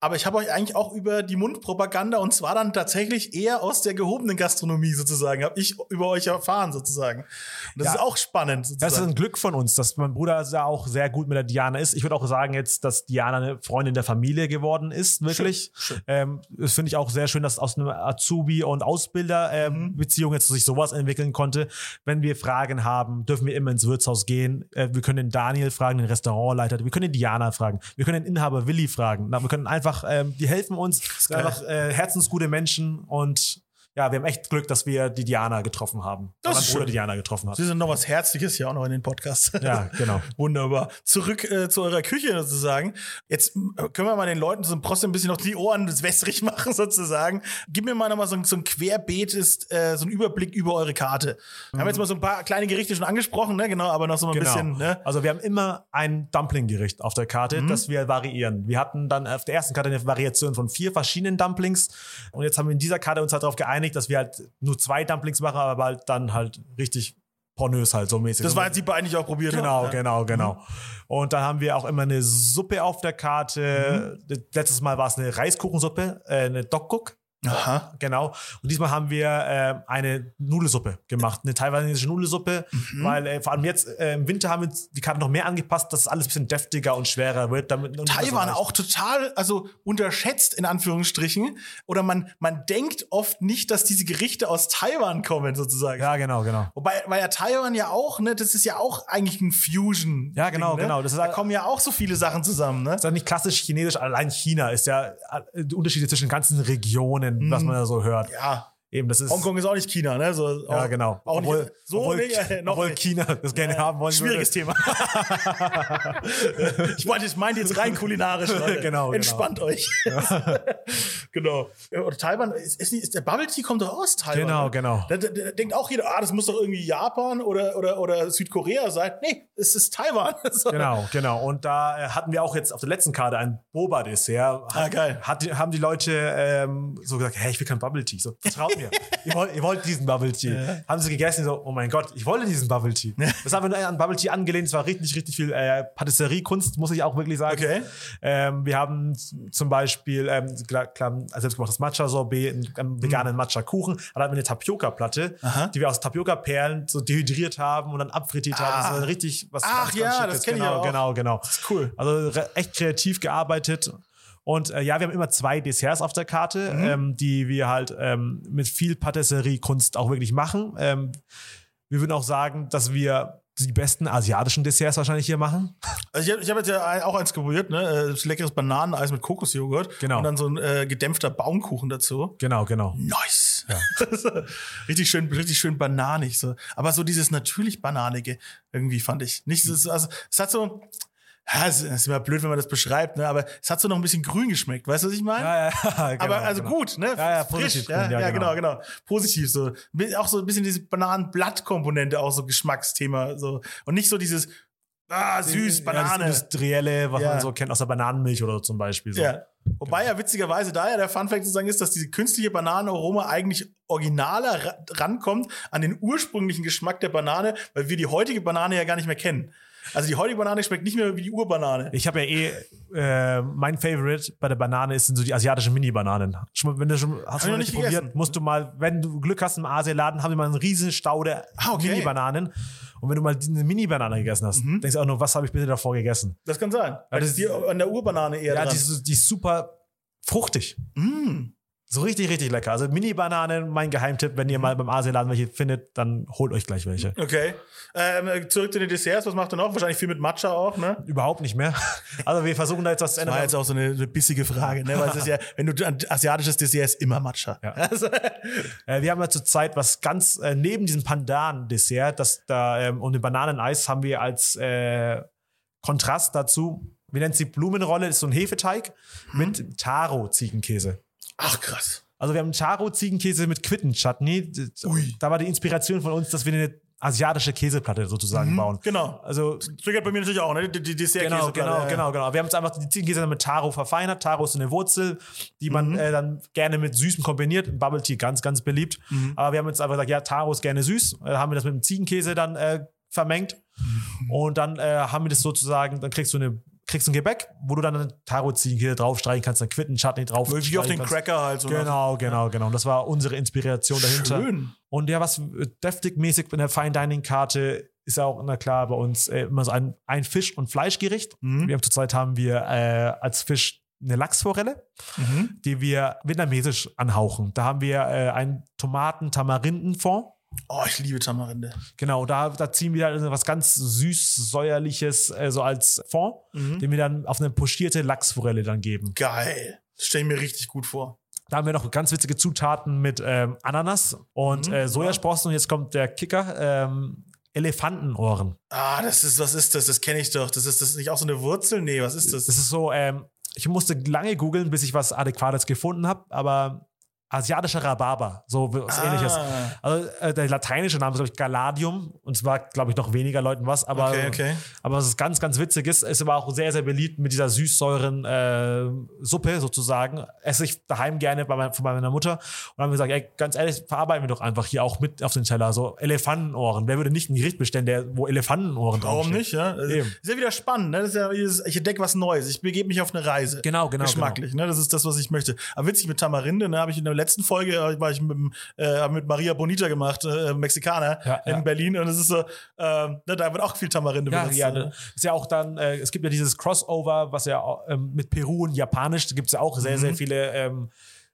Aber ich habe euch eigentlich auch über die Mundpropaganda und zwar dann tatsächlich eher aus der gehobenen Gastronomie sozusagen, habe ich über euch erfahren sozusagen. Und das Ja. ist auch spannend sozusagen. Das ist ein Glück von uns, dass mein Bruder da auch sehr gut mit der Diana ist. Ich würde auch sagen jetzt, dass Diana eine Freundin der Familie geworden ist, wirklich. Schön, schön. Ähm, das finde ich auch sehr schön, dass aus einer Azubi- und Ausbilder-Beziehung jetzt sich sowas entwickeln konnte. Wenn wir Fragen haben, dürfen wir immer ins Wirtshaus gehen. Äh, wir können den Daniel fragen, den Restaurantleiter. Wir können den Diana fragen. Wir können den Inhaber Willi fragen. Na, wir können einfach, ähm, die helfen uns. Sind einfach äh, herzensgute Menschen und ja, wir haben echt Glück, dass wir die Diana getroffen haben. Das ist Bruder schön. die Diana getroffen hat. Sie sind noch was Herzliches hier auch noch in den Podcast. Ja, genau. Wunderbar. Zurück äh, zu eurer Küche sozusagen. Jetzt äh, können wir mal den Leuten so ein trotzdem ein bisschen noch die Ohren des wässrig machen sozusagen. Gib mir mal nochmal so, so ein Querbeet, ist, äh, so ein Überblick über eure Karte. Wir haben jetzt mal so ein paar kleine Gerichte schon angesprochen, ne? Genau, aber noch so ein Genau. bisschen, ne? Also wir haben immer ein Dumpling-Gericht auf der Karte, Mhm. das wir variieren. Wir hatten dann auf der ersten Karte eine Variation von vier verschiedenen Dumplings und jetzt haben wir in dieser Karte uns halt darauf geeinigt, dass wir halt nur zwei Dumplings machen, aber halt dann halt richtig pornös halt so mäßig. Das war jetzt die beiden, die ich auch probiert Genau, habe. genau, genau. Und dann haben wir auch immer eine Suppe auf der Karte. Mhm. Letztes Mal war es eine Reiskuchensuppe, äh, eine Dokguk. Aha. Genau. Und diesmal haben wir äh, eine Nudelsuppe gemacht, eine taiwanesische Nudelsuppe, Mhm. weil äh, vor allem jetzt äh, im Winter haben wir die Karte noch mehr angepasst, dass es alles ein bisschen deftiger und schwerer wird. Damit Taiwan auch total, also unterschätzt in Anführungsstrichen. Oder man, man denkt oft nicht, dass diese Gerichte aus Taiwan kommen, sozusagen. Ja, genau, genau. Wobei, weil ja Taiwan ja auch, ne, das ist ja auch eigentlich ein Fusion. Ja, genau, ne? genau. Das ist da kommen ja auch so viele Sachen zusammen, ne? Das ist ja nicht klassisch chinesisch, allein China ist ja äh, die Unterschiede zwischen ganzen Regionen, was man da so hört. Mhm. Ja. Eben, das ist. Hongkong ist auch nicht China, ne? So, Ja, genau. Auch obwohl, nicht, so obwohl, nicht, äh, noch obwohl nicht. China das gerne haben wollen Schwieriges würde. Thema. ich meinte, ich meinte jetzt rein kulinarisch. Leute. Genau, genau. Entspannt euch. genau. Oder Taiwan, ist, ist, ist der Bubble Tea kommt doch aus Taiwan. Genau, genau. Da, da, da denkt auch jeder, ah, das muss doch irgendwie Japan oder, oder, oder Südkorea sein. Nee, es ist Taiwan. Genau, genau. Und da äh, hatten wir auch jetzt auf der letzten Karte ein Boba-Dessert. Ah, geil. Hat, haben die Leute ähm, so gesagt, hey, ich will kein Bubble Tea. So, vertraut mir. ihr, wollt, ihr wollt diesen Bubble Tea. Haben sie gegessen, so, oh mein Gott, ich wollte diesen Bubble Tea. Das haben wir an Bubble Tea angelehnt. Es war richtig, richtig viel äh, Patisserie-Kunst, muss ich auch wirklich sagen. Okay. Ähm, wir haben zum Beispiel ähm, klar, klar, ein selbstgemachtes Matcha-Sorbet, einen, einen veganen Matcha-Kuchen. Dann hatten wir eine Tapioca-Platte, die wir aus Tapioca-Perlen so dehydriert haben und dann abfrittiert haben. Das war richtig was Ach ja, das Schickes. kenn ich genau, auch. Genau, genau. Das ist cool. Also echt kreativ gearbeitet. Und äh, ja, wir haben immer zwei Desserts auf der Karte, Mhm. ähm, die wir halt ähm, mit viel Patisserie-Kunst auch wirklich machen. Ähm, wir würden auch sagen, dass wir die besten asiatischen Desserts wahrscheinlich hier machen. Also ich habe ich hab jetzt ja auch eins probiert, ne? Äh, leckeres Bananeneis mit Kokosjoghurt. Genau. Und dann so ein äh, gedämpfter Baumkuchen dazu. Genau, genau. Nice. richtig schön, richtig schön bananig. So. Aber so dieses natürlich Bananige irgendwie fand ich. Nicht, also, es hat so. Ja, es ist immer blöd, wenn man das beschreibt, ne? aber es hat so noch ein bisschen grün geschmeckt. Weißt du, was ich meine? Ja, ja, genau, aber also genau. gut, ne? Ja, ja, Frisch, positiv ja, grün, ja, ja, genau, genau. genau. Positiv so. Auch so ein bisschen diese Bananenblattkomponente, auch so Geschmacksthema. So. Und nicht so dieses, ah, süß, Ja, Banane. das Industrielle, was Ja. man so kennt aus der Bananenmilch oder so zum Beispiel. So. Ja. Wobei ja witzigerweise da ja der Funfact sozusagen ist, dass diese künstliche Bananenaroma eigentlich originaler ra rankommt an den ursprünglichen Geschmack der Banane, weil wir die heutige Banane ja gar nicht mehr kennen. Also die heutige Banane schmeckt nicht mehr wie die Urbanane. Ich habe ja eh, äh, mein Favorite bei der Banane ist, sind so die asiatischen Mini-Bananen. Wenn du schon, hast du noch nicht probiert, gegessen. musst du mal, wenn du Glück hast im Asialaden, haben die mal einen riesen Stau der Ah, okay. Mhm. Mini-Bananen. Und wenn du mal eine Mini-Banane gegessen hast, denkst du auch nur, was habe ich bitte davor gegessen? Das kann sein. Weil das ist die an der Urbanane eher Ja, dran. die, ist- die ist super fruchtig. Mm. So richtig, richtig lecker. Also Mini-Bananen, mein Geheimtipp, wenn ihr mal beim Asialaden welche findet, dann holt euch gleich welche. Okay. Ähm, zurück zu den Desserts. Was macht ihr noch? Wahrscheinlich viel mit Matcha auch, ne? Überhaupt nicht mehr. Also wir versuchen da jetzt was zu Das ändern. war jetzt auch so eine, eine bissige Frage, ne? Weil es ist ja, wenn du ein asiatisches Dessert ist, immer Matcha. Ja. Also, Äh, wir haben ja zurzeit was ganz äh, neben diesem Pandan-Dessert, das da ähm, und dem Bananeneis haben wir als äh, Kontrast dazu, wie nennt sie Blumenrolle, ist so ein Hefeteig mit Taro-Ziegenkäse. Ach krass. Also wir haben Taro-Ziegenkäse mit Quitten-Chutney. Da war die Inspiration von uns, dass wir eine asiatische Käseplatte sozusagen bauen. Genau. Also Triggert bei mir natürlich auch, ne? Die, die Dessertkäse. Genau, genau, genau, genau. Wir haben jetzt einfach die Ziegenkäse dann mit Taro verfeinert. Taro ist so eine Wurzel, die man Mhm. äh, dann gerne mit Süßem kombiniert. Bubble Tea ganz, ganz beliebt. Mhm. Aber wir haben jetzt einfach gesagt, ja, Taro ist gerne süß. Äh, haben wir das mit dem Ziegenkäse dann äh, vermengt. Mhm. Und dann äh, haben wir das sozusagen, dann kriegst du eine kriegst ein Gebäck, wo du dann ein Taro-Ziehen hier draufstreichen kannst, dann Quitten, Chutney drauf. Wie auf den kannst. Cracker halt so. Genau, genau, genau. Und das war unsere Inspiration dahinter. Schön. Und ja, was äh, deftig-mäßig in der Fine Dining Karte ist ja auch, na klar, bei uns äh, immer so ein, ein Fisch- und Fleischgericht. Mhm. Wir haben zurzeit haben wir äh, als Fisch eine Lachsforelle, Mhm. die wir vietnamesisch anhauchen. Da haben wir äh, einen Tomaten-Tamarindenfond. Oh, ich liebe Tamarinde. Genau, da, da ziehen wir dann was ganz süß-säuerliches äh, so als Fond, Mhm. den wir dann auf eine pochierte Lachsforelle dann geben. Geil. Das stelle ich mir richtig gut vor. Da haben wir noch ganz witzige Zutaten mit ähm, Ananas und Mhm, äh, Sojasprossen. Und jetzt kommt der Kicker: ähm, Elefantenohren. Ah, das ist, was ist das? Das kenne ich doch. Das ist das nicht auch so eine Wurzel? Nee, was ist das? Das ist so, ähm, ich musste lange googeln, bis ich was Adäquates gefunden habe, aber asiatischer Rhabarber, so was ähnliches. Ah, Also äh, der lateinische Name ist, glaube ich, Galadium. Und zwar, glaube ich, noch weniger Leuten was. Aber, Okay, okay. aber was ganz, ganz witzig ist, ist aber auch sehr, sehr beliebt mit dieser süßsäuren äh, Suppe sozusagen. Esse ich daheim gerne bei mein, von meiner Mutter. Und dann haben wir gesagt, ey, ganz ehrlich, verarbeiten wir doch einfach hier auch mit auf den Teller. So Elefantenohren. Wer würde nicht ein Gericht bestellen, der, wo Elefantenohren Warum draufstehen? nicht, ja? Also, Eben. ist ja wieder spannend, ne? Das ist ja dieses, ich entdecke was Neues. Ich begebe mich auf eine Reise. Genau, genau, Geschmacklich, ne? Das ist das, was ich möchte. Aber witzig mit Tamarinde, ne? Habe ich in der letzten Folge, äh, war ich mit, äh, mit Maria Bonita gemacht, äh, Mexikaner Ja, in ja. Berlin. Und es ist so, ne, da wird auch viel Tamarinde Ja, benutzt. ja, ne? ist ja auch dann, äh, es gibt ja dieses Crossover, was ja ähm, mit Peru und Japanisch, da gibt es ja auch sehr, sehr Mhm. viele ähm,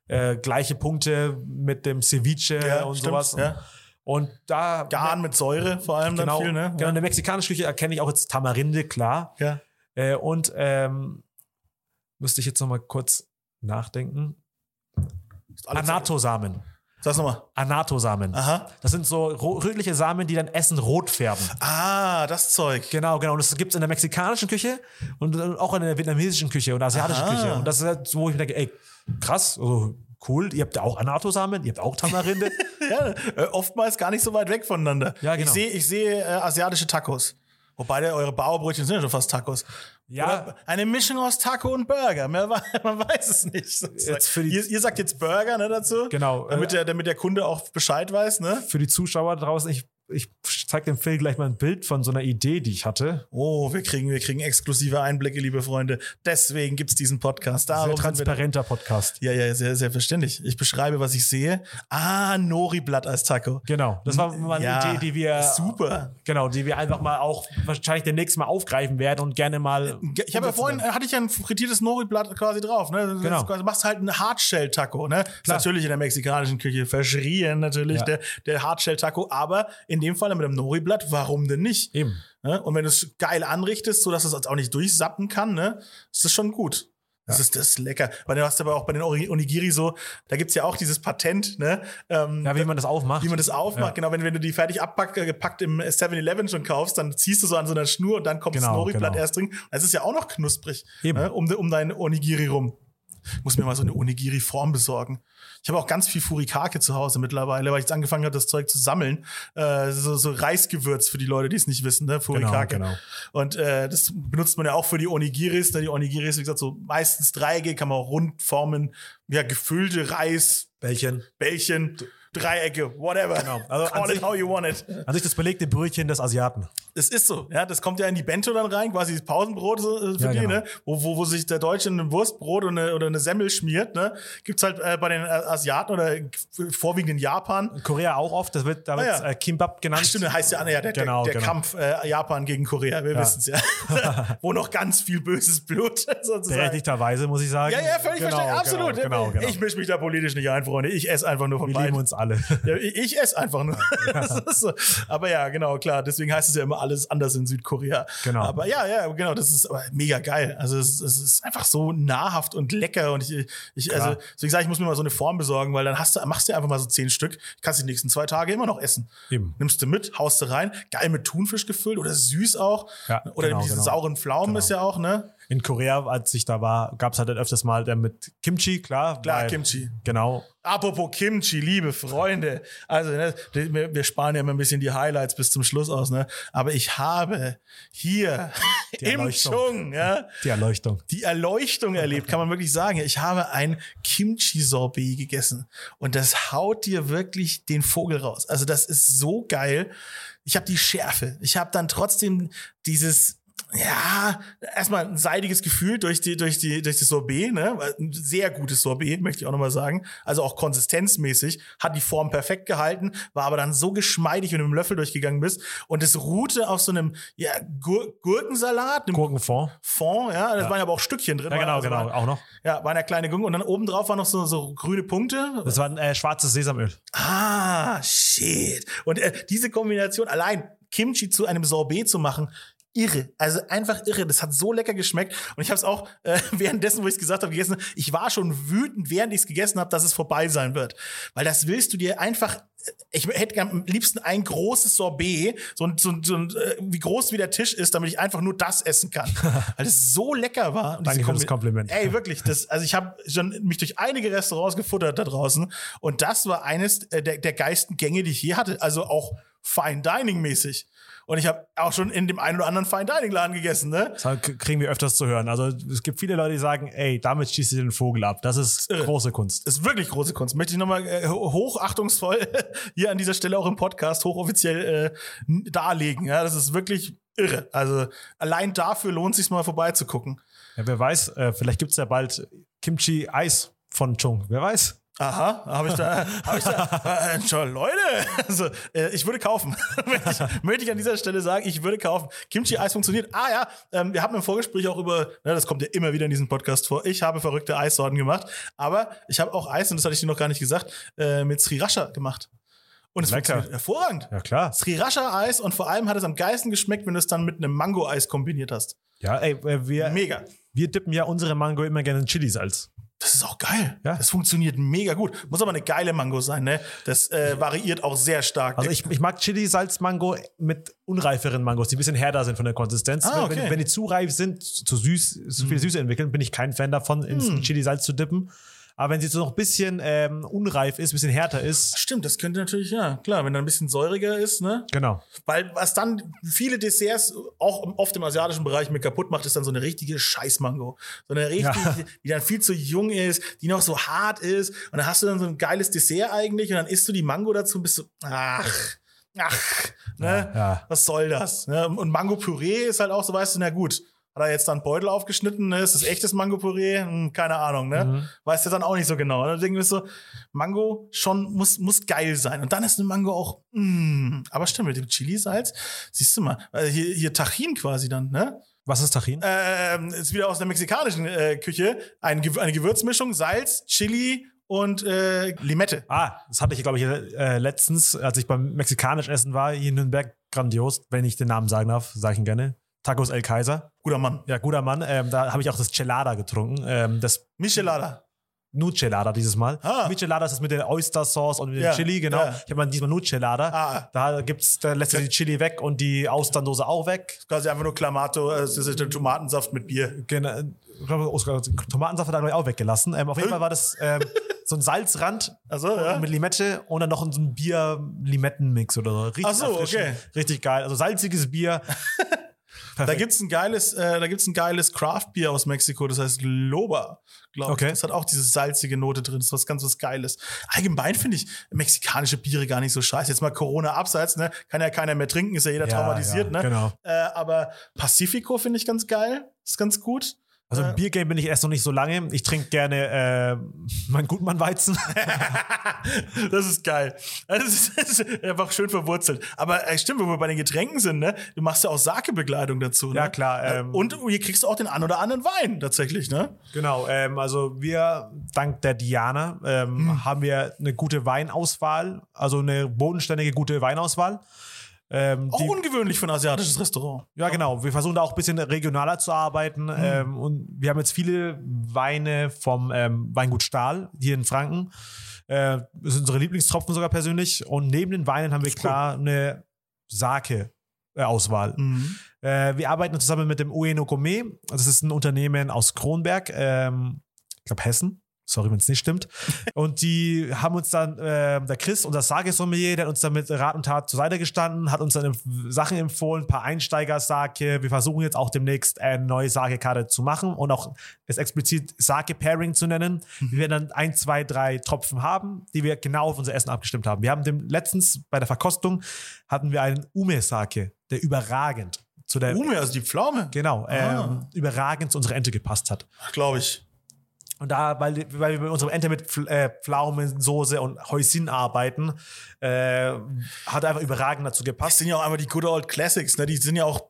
äh, gleiche Punkte mit dem Ceviche Ja, und stimmt, sowas. ja. Und da Garn mit Säure vor allem genau, dann viel, ne? genau, in der mexikanischen Küche erkenne ich auch jetzt Tamarinde, klar. Ja. Äh, und ähm, müsste ich jetzt noch mal kurz nachdenken. Anatosamen. Sag's nochmal. Anatosamen. Aha. Das sind so rötliche Samen, die dann Essen rot färben. Ah, das Zeug. Genau, genau. Und das gibt es in der mexikanischen Küche und auch in der vietnamesischen Küche und asiatischen Aha. Küche. Und das ist halt so, wo ich mir denke, ey, krass, also cool, ihr habt ja auch Anatosamen, ihr habt auch Tamarinde. Ja, äh, oftmals gar nicht so weit weg voneinander. Ja, genau. Ich sehe ich sehe äh, asiatische Tacos. Wobei der, eure Bauerbrötchen sind ja schon fast Tacos. Ja. Oder eine Mischung aus Taco und Burger. Mehr, man weiß es nicht. Ihr, ihr sagt jetzt Burger ne, dazu. Genau. Damit der, damit der Kunde auch Bescheid weiß. Ne? Für die Zuschauer draußen, ich, ich zeige dem Phil gleich mal ein Bild von so einer Idee, die ich hatte. Oh, wir kriegen, wir kriegen exklusive Einblicke, liebe Freunde. Deswegen gibt's diesen Podcast. Sehr Darum da- transparenter Podcast. ja, ja, sehr, sehr verständlich. Ich beschreibe, was ich sehe. Ah, Nori-Blatt als Taco. Genau, das war mal eine Ja, Idee, die wir Super. genau, die wir einfach mal auch wahrscheinlich demnächst mal aufgreifen werden und gerne mal. Ich habe ja vorhin, äh, hatte ich ja ein frittiertes Nori-Blatt quasi drauf. Ne? Genau. Du machst halt einen Hardshell-Taco. Ne? Natürlich in der mexikanischen Küche verschrien, natürlich, Ja. der, der Hardshell-Taco. Aber in dem Fall mit einem Nori-Blatt, warum denn nicht? Eben. Ne? Und wenn du es geil anrichtest, sodass es auch nicht durchsappen kann, ne? ist das schon gut. Das ist das ist lecker. Weil du hast aber auch bei den Onigiri so, da gibt's ja auch dieses Patent, ne? Ähm, Ja, wie man das aufmacht. wie man das aufmacht. Ja. Genau, wenn, wenn du die fertig abpackt, äh, im 7-Eleven schon kaufst, dann ziehst du so an so einer Schnur und dann kommt das Genau, Nori-Blatt genau. erst drin. Das ist ja auch noch knusprig. Eben. Ne? Um, um dein Onigiri rum. Ich muss mir mal so eine Onigiri-Form besorgen. Ich habe auch ganz viel Furikake zu Hause mittlerweile, weil ich jetzt angefangen habe, das Zeug zu sammeln. Äh, so, so Reisgewürz für die Leute, die es nicht wissen, ne? Furikake. genau. Und äh, das benutzt man ja auch für die Onigiris. Ne? Die Onigiris, wie gesagt, so meistens dreieckig, kann man auch rund formen. Ja, gefüllte Reis, Bällchen. Bällchen, Dreiecke, whatever. Genau. Also Call it sich- how you want it. An sich das belegte Brötchen des Asiaten. Das ist so. Ja, das kommt ja in die Bento dann rein, quasi das Pausenbrot so, äh, für Ja, die, genau. ne? Wo, wo, wo sich der Deutsche ein Wurstbrot oder eine, oder eine Semmel schmiert, ne? Gibt's halt äh, bei den äh, Asiaten oder vorwiegend in Japan. Korea auch oft, das wird, da wird Ah, ja. äh, Kimbap genannt. Ach, stimmt, der heißt ja, ja der, Genau, der, der genau. Kampf äh, Japan gegen Korea, wir Ja. wissen's ja. wo noch ganz viel böses Blut sozusagen. Berechtigterweise, muss ich sagen. Ja, ja, völlig Genau, verständlich, absolut. Genau, genau. Ich mische mich da politisch nicht ein, Freunde. Ich esse einfach nur von Wir beiden. lieben uns alle. Ja, ich, ich esse einfach nur. Ist so. Aber ja, genau, klar. Deswegen heißt es ja immer alles anders in Südkorea. Genau. Aber ja, ja, genau. Das ist aber mega geil. Also es, es ist einfach so nahrhaft und lecker. Und ich, ich also deswegen sage ich, ich muss mir mal so eine Form besorgen, weil dann hast du, machst du einfach mal so zehn Stück. Kannst die nächsten zwei Tage immer noch essen. Eben. Nimmst du mit, haust du rein. Geil mit Thunfisch gefüllt oder süß auch. Ja, oder genau, mit diesen genau. sauren Pflaumen Genau. ist ja auch, ne? In Korea, als ich da war, gab es halt öfters mal der mit Kimchi, klar. Klar, weil- Kimchi. Genau. Apropos Kimchi, liebe Freunde. Also, ne, wir, sparen ja immer ein bisschen die Highlights bis zum Schluss aus, ne? Aber ich habe hier im. Chung, ja, Die Erleuchtung. die Erleuchtung erlebt, kann man wirklich sagen. Ich habe ein Kimchi-Sorbet gegessen und das haut dir wirklich den Vogel raus. Also das ist so geil. Ich habe die Schärfe. Ich habe dann trotzdem dieses ja, erstmal ein seidiges Gefühl durch die, durch die, durch das Sorbet, ne? Ein sehr gutes Sorbet, möchte ich auch nochmal sagen. Also auch konsistenzmäßig, hat die Form perfekt gehalten, war aber dann so geschmeidig, wenn du mit dem Löffel durchgegangen bist. Und es ruhte auf so einem, ja, Gur Gurkensalat, einem Gurkenfond. Fond, ja, da waren ja aber auch Stückchen drin. Ja, genau, also genau, War, auch noch. ja, waren ja kleine Gurken und dann oben drauf waren noch so, so grüne Punkte. Das war ein äh, schwarzes Sesamöl. Ah, shit. Und äh, diese Kombination allein, Kimchi zu einem Sorbet zu machen, irre. Also einfach irre. Das hat so lecker geschmeckt. Und ich habe es auch äh, währenddessen, wo ich es gesagt habe, gegessen. Ich war schon wütend, während ich es gegessen habe, dass es vorbei sein wird. Weil das willst du dir einfach. Ich hätte am liebsten ein großes Sorbet, so ein, so ein, so ein äh, wie groß wie der Tisch ist, damit ich einfach nur das essen kann. Weil es so lecker war. Und Danke für das Kompliment. Ey, wirklich. Das, also ich habe schon mich durch einige Restaurants gefuttert da draußen. Und das war eines äh, der, der geilsten Gänge, die ich je hatte. Also auch Fine Dining mäßig. Und ich habe auch schon in dem einen oder anderen Fine Dining Laden gegessen, ne? Das kriegen wir öfters zu hören. Also es gibt viele Leute, die sagen, ey, damit schießt du den Vogel ab. Das ist große Kunst. Das ist wirklich große Kunst. Möchte ich nochmal äh, hochachtungsvoll hier an dieser Stelle auch im Podcast hochoffiziell äh, darlegen. Ja, das ist wirklich irre. Also allein dafür lohnt sich mal vorbeizugucken. Ja, wer weiß, äh, vielleicht gibt's ja bald Kimchi-Eis von Chung. Wer weiß? Aha, habe ich da, hab ich da, äh, schon, Leute, also, äh, ich würde kaufen. möchte, ich, möchte ich an dieser Stelle sagen, ich würde kaufen. Kimchi-Eis funktioniert. Ah ja, ähm, wir haben im Vorgespräch auch über, ne, das kommt ja immer wieder in diesem Podcast vor, ich habe verrückte Eissorten gemacht, aber ich habe auch Eis, und das hatte ich dir noch gar nicht gesagt, äh, mit Sriracha gemacht. Und es Lecker. funktioniert hervorragend. Ja, klar. Sriracha-Eis und vor allem hat es am geilsten geschmeckt, wenn du es dann mit einem Mango-Eis kombiniert hast. Ja, ey, äh, wir, Mega. wir dippen ja unsere Mango immer gerne in Chilisalz. Das ist auch geil. Ja. Das funktioniert mega gut. Muss aber eine geile Mango sein, ne? Das äh, variiert auch sehr stark. Also ich, ich mag Chili-Salz-Mango mit unreiferen Mangos, die ein bisschen härter sind von der Konsistenz. Ah, wenn, okay. wenn die zu reif sind, zu süß, zu viel Süße entwickeln, bin ich kein Fan davon, ins Hm. Chili-Salz zu dippen. Aber wenn sie so noch ein bisschen ähm, unreif ist, ein bisschen härter ist, Stimmt, das könnte natürlich, ja, klar, wenn er ein bisschen säuriger ist, ne? genau. Weil was dann viele Desserts auch oft im asiatischen Bereich mit kaputt macht, ist dann so eine richtige Scheißmango. So eine richtige, Ja. die dann viel zu jung ist, die noch so hart ist. Und dann hast du dann so ein geiles Dessert eigentlich und dann isst du die Mango dazu und bist so, ach, ach, ne? Ja, ja. Was soll das? Ne? Und Mango-Püree ist halt auch so, weißt du, na gut. Hat er jetzt dann Beutel aufgeschnitten? Ne? Ist das echtes Mango-Püree? Hm, keine Ahnung, ne? Mhm. Weißt du dann auch nicht so genau. Dann denken wir so, Mango schon muss, muss geil sein. Und dann ist eine Mango auch, mm, aber stimmt, mit dem Chili-Salz, siehst du mal, also hier, hier Tahin quasi dann, ne? Was ist Tahin? Ähm, ist wieder aus der mexikanischen äh, Küche. Ein, eine Gewürzmischung, Salz, Chili und äh, Limette. Ah, das hatte ich, glaube ich, äh, letztens, als ich beim mexikanisch Essen war, hier in Nürnberg, grandios, wenn ich den Namen sagen darf, sage ich ihn gerne. Tacos El Kaiser. Guter Mann. Ja, guter Mann. Ähm, da habe ich auch das Chelada getrunken. Ähm, das Michelada. Nuchelada dieses Mal. Ah. Michelada ist das mit der Oyster Sauce und mit dem Ja, Chili, genau. ja. Ich habe mal diesmal Nuchelada. Ah. Da gibt's, da lässt sich die Chili weg und die Austerndose auch weg. Quasi einfach nur Clamato, äh, das ist der Tomatensaft mit Bier. Genau. Tomatensaft hat er ich, auch weggelassen. Ähm, auf jeden Fall war das ähm, so ein Salzrand Also, ja. mit Limette und dann noch so ein Bier-Limetten-Mix oder so. Richtig so, okay. Richtig geil. Also salziges Bier. Da gibt's ein geiles, äh, da gibt's ein geiles Craft-Bier aus Mexiko, das heißt Loba, glaube Okay. ich. Das hat auch diese salzige Note drin. Das ist was ganz was Geiles. Allgemein finde ich mexikanische Biere gar nicht so scheiße. Jetzt mal Corona abseits, ne? Kann ja keiner mehr trinken, ist ja jeder Ja, traumatisiert, ja, ne? genau. Äh, aber Pacifico finde ich ganz geil. Ist ganz gut. Also Äh. im Biergame bin ich erst noch nicht so lange. Ich trinke gerne äh, mein Gutmann-Weizen. das ist geil. Das ist, das ist einfach schön verwurzelt. Aber äh, stimmt, wo wir bei den Getränken sind, ne? Du machst ja auch Sake-Begleitung dazu, ne? Ja, klar, Äh, ähm, Und hier kriegst du auch den an oder anderen Wein tatsächlich, ne? Genau, ähm, also wir, dank der Diana, ähm, Hm. haben wir eine gute Weinauswahl, also eine bodenständige gute Weinauswahl. Ähm, Auch die, ungewöhnlich für ein asiatisches Restaurant. ja, genau. Wir versuchen da auch ein bisschen regionaler zu arbeiten. Hm. Ähm, und wir haben jetzt viele Weine vom ähm, Weingut Stahl hier in Franken. Äh, das sind unsere Lieblingstropfen sogar persönlich. Und neben den Weinen haben wir klar eine Sake-Auswahl. Mhm. Äh, wir arbeiten zusammen mit dem Ueno Gourmet. Das ist ein Unternehmen aus Kronberg, ähm, ich glaube Hessen. Sorry, wenn es nicht stimmt. Und die haben uns dann, äh, der Chris, unser Sake-Sommelier, der hat uns dann mit Rat und Tat zur Seite gestanden, hat uns dann Sachen empfohlen, ein paar Einsteiger-Sake. Wir versuchen jetzt auch demnächst eine neue Sake-Karte zu machen und auch es explizit Sake-Pairing zu nennen. Wir werden dann ein, zwei, drei Tropfen haben, die wir genau auf unser Essen abgestimmt haben. Wir haben dem letztens bei der Verkostung hatten wir einen Ume-Sake, der überragend zu der, Ume, also die Pflaume. genau, Ah. ähm, überragend zu unserer Ente gepasst hat. Glaube ich. Und da, weil, weil wir mit unserer Ente mit äh, Pflaumensoße und Häusin arbeiten, äh, hat einfach überragend dazu Das gepasst. sind ja auch einfach die Good Old Classics, ne? Die sind ja auch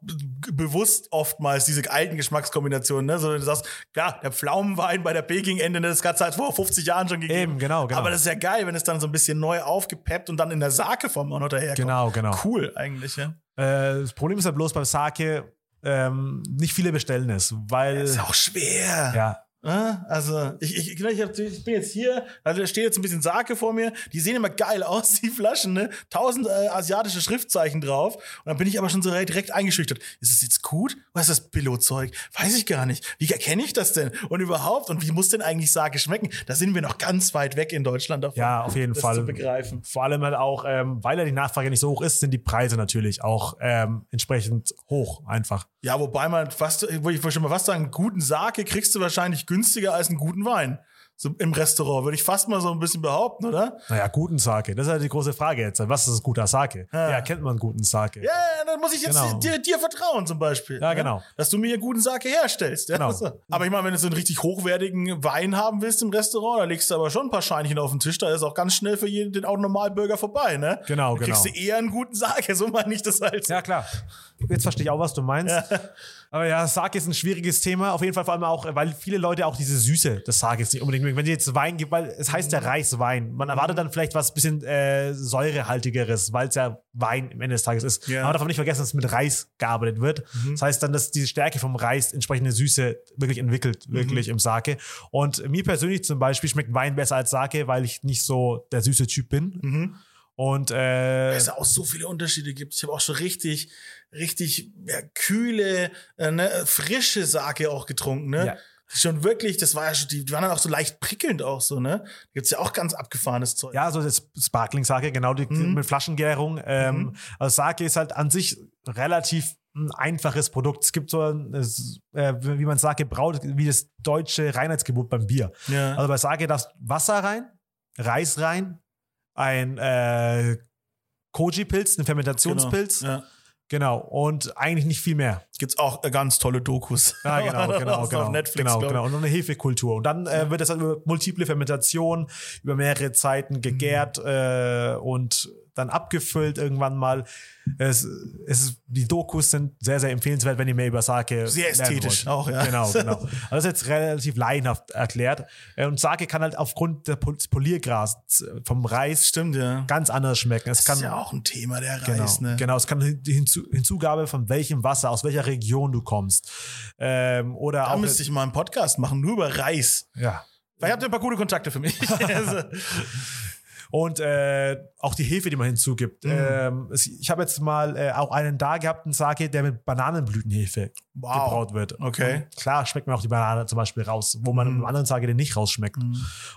bewusst oftmals diese alten Geschmackskombinationen, ne? So, du sagst, klar, der Pflaumenwein bei der Peking-Ende, ne, das hat es halt vor 50 Jahren schon gegeben. Eben, genau, genau. Aber das ist ja geil, wenn es dann so ein bisschen neu aufgepeppt und dann in der Sake-Form auch noch daherkommt. Genau, genau. Cool eigentlich, ja. Äh, das Problem ist ja bloß beim Sake, ähm, nicht viele bestellen es, weil, Ist ja auch schwer. ja? Also, ich, ich, ich, ich bin jetzt hier, also da steht jetzt ein bisschen Sake vor mir. Die sehen immer geil aus, die Flaschen, ne? Tausend äh, asiatische Schriftzeichen drauf. Und dann bin ich aber schon so direkt eingeschüchtert. Ist es jetzt gut? Was ist das Billo-Zeug? Weiß ich gar nicht. Wie erkenne ich das denn? Und überhaupt? Und wie muss denn eigentlich Sake schmecken? Da sind wir noch ganz weit weg in Deutschland davon. ja, auf jeden Fall. zu begreifen. Vor allem halt auch, ähm, weil ja die Nachfrage nicht so hoch ist, sind die Preise natürlich auch ähm, entsprechend hoch einfach. Ja, wobei man fast, wo ich schon mal fast sagen, guten Sake kriegst du wahrscheinlich günstiger als einen guten Wein. So im Restaurant, würde ich fast mal so ein bisschen behaupten, oder? Naja, guten Sake, das ist ja die große Frage jetzt. Was ist guter Sake? Ja. Wie erkennt man einen guten Sake? Ja, ja, dann muss ich jetzt Genau. dir, dir vertrauen zum Beispiel. Ja, genau. Dass du mir guten Sake herstellst. Ja? Genau. Aber ich meine, wenn du so einen richtig hochwertigen Wein haben willst im Restaurant, da legst du aber schon ein paar Scheinchen auf den Tisch. Da ist auch ganz schnell für jeden, den auch Normalbürger vorbei, ne? Genau, da kriegst genau. du eher einen guten Sake. So meine ich das halt. Ja, klar. Jetzt verstehe ich auch, was du meinst. Aber ja, Sake ist ein schwieriges Thema. Auf jeden Fall vor allem auch, weil viele Leute auch diese Süße des Sakes nicht unbedingt mögen. Wenn die jetzt Wein gibt, weil es heißt ja Reiswein. Man erwartet dann vielleicht was bisschen äh, säurehaltigeres, weil es ja Wein im Ende des Tages ist. Ja. Aber darf man nicht vergessen, dass es mit Reis gearbeitet wird. Das heißt dann, dass diese Stärke vom Reis entsprechende Süße wirklich entwickelt, wirklich im Sake. Und mir persönlich zum Beispiel schmeckt Wein besser als Sake, weil ich nicht so der süße Typ bin. Mhm. Und äh, es auch so viele Unterschiede gibt. Ich habe auch schon richtig, richtig ja, kühle, äh, ne, frische Sake auch getrunken, ne? Ja. Schon wirklich, das war ja schon, die, die waren dann auch so leicht prickelnd auch so, ne? Da gibt's ja auch ganz abgefahrenes Zeug. Ja, so das Sparkling Sake, genau, die, Mhm. mit Flaschengärung. Ähm, Also Sake ist halt an sich relativ ein einfaches Produkt. Es gibt so, äh, wie man Sake braut, wie das deutsche Reinheitsgebot beim Bier. Ja. Also bei Sake darfst Wasser rein, Reis rein, ein äh, Koji-Pilz, ein Fermentationspilz. Genau. Ja. Genau. Und eigentlich nicht viel mehr. Gibt's auch äh, ganz tolle Dokus. Ja, genau, genau, Auf genau. Netflix, genau, genau. Und eine Hefekultur. Und dann äh, wird das halt über multiple Fermentation, über mehrere Zeiten gegärt Mhm. äh, und dann abgefüllt irgendwann mal. Es, es ist, die Dokus sind sehr, sehr empfehlenswert, wenn ihr mehr über Sake Sehr ästhetisch auch, ja. Genau, genau. Also das ist jetzt relativ laienhaft erklärt. Äh, Und Sake kann halt aufgrund des Poliergras äh, vom Reis Stimmt, ja. ganz anders schmecken. Es Das kann ist ja auch ein Thema der Genau, Reis, ne? genau, es kann die Hinzu Hinzugabe von welchem Wasser, aus welcher Region du kommst. Ähm, oder Da auch. müsste ich mal einen Podcast machen, nur über Reis. ja. Vielleicht habt ihr ein paar gute Kontakte für mich. also, Und äh, auch die Hefe, die man hinzugibt. Mhm. Ähm, ich habe jetzt mal äh, auch einen da gehabt, einen Sake, der mit Bananenblütenhefe Wow. gebraut wird. Okay. Und klar schmeckt man auch die Banane zum Beispiel raus, wo man Mhm. im anderen Sake den nicht rausschmeckt.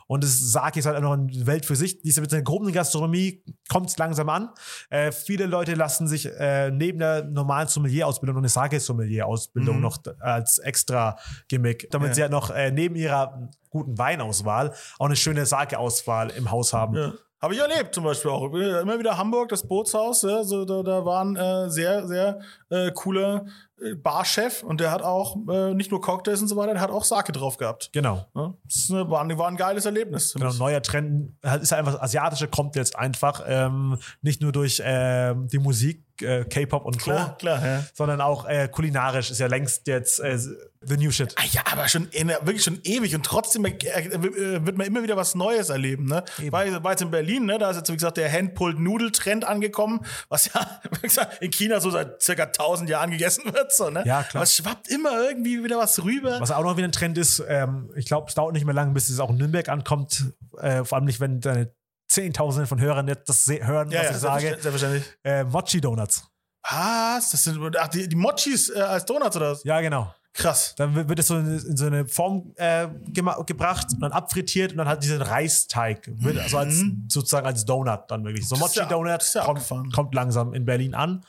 Und das Sake ist halt auch noch eine Welt für sich. Diese mit der groben Gastronomie kommt es langsam an. Äh, viele Leute lassen sich äh, neben der normalen Sommelier-Ausbildung noch eine Sake-Sommelier-Ausbildung Mhm. noch als extra Gimmick, damit Ja. sie halt noch äh, neben ihrer guten Weinauswahl auch eine schöne Sake-Auswahl im Haus haben. ja. Habe ich erlebt, zum Beispiel auch. Immer wieder Hamburg, das Bootshaus. Ja, so, da, da war ein äh, sehr, sehr äh, cooler äh, Barchef und der hat auch äh, nicht nur Cocktails und so weiter, der hat auch Sake drauf gehabt. Genau. Ja, das eine, war, ein, war ein geiles Erlebnis. Genau, neuer Trend halt ist einfach, das Asiatische kommt jetzt einfach ähm, nicht nur durch ähm, die Musik, äh, K-Pop und Co., Klar, klar, ja. sondern auch äh, kulinarisch ist ja längst jetzt äh, the new shit. Ah ja, aber schon wirklich schon ewig und trotzdem äh, äh, wird man immer wieder was Neues erleben. Ne? War, war jetzt in Berlin, ne? da ist jetzt wie gesagt der Handpulled-Nudel-Trend angekommen, was ja wie gesagt, in China so seit circa 1000 Jahren gegessen wird. So, ne? Ja, klar. Aber es schwappt immer irgendwie wieder was rüber. Was auch noch wieder ein Trend ist, ähm, ich glaube, es dauert nicht mehr lange, bis es auch in Nürnberg ankommt. Äh, vor allem nicht, wenn deine Zehntausende von Hörern jetzt das hören, ja, was ja, ich sage. selbstverständlich- selbstverständlich. Äh, Mochi-Donuts. Was? Das sind ach, die, die Mochis äh, als Donuts oder was? Ja, genau. Krass. Dann wird wird es so in, in so eine Form äh, gebracht und dann abfrittiert und dann hat diesen Reisteig, wird also als, sozusagen als Donut dann wirklich. So Mhm. Ja- Mochi-Donut ja kommt, kommt langsam in Berlin an.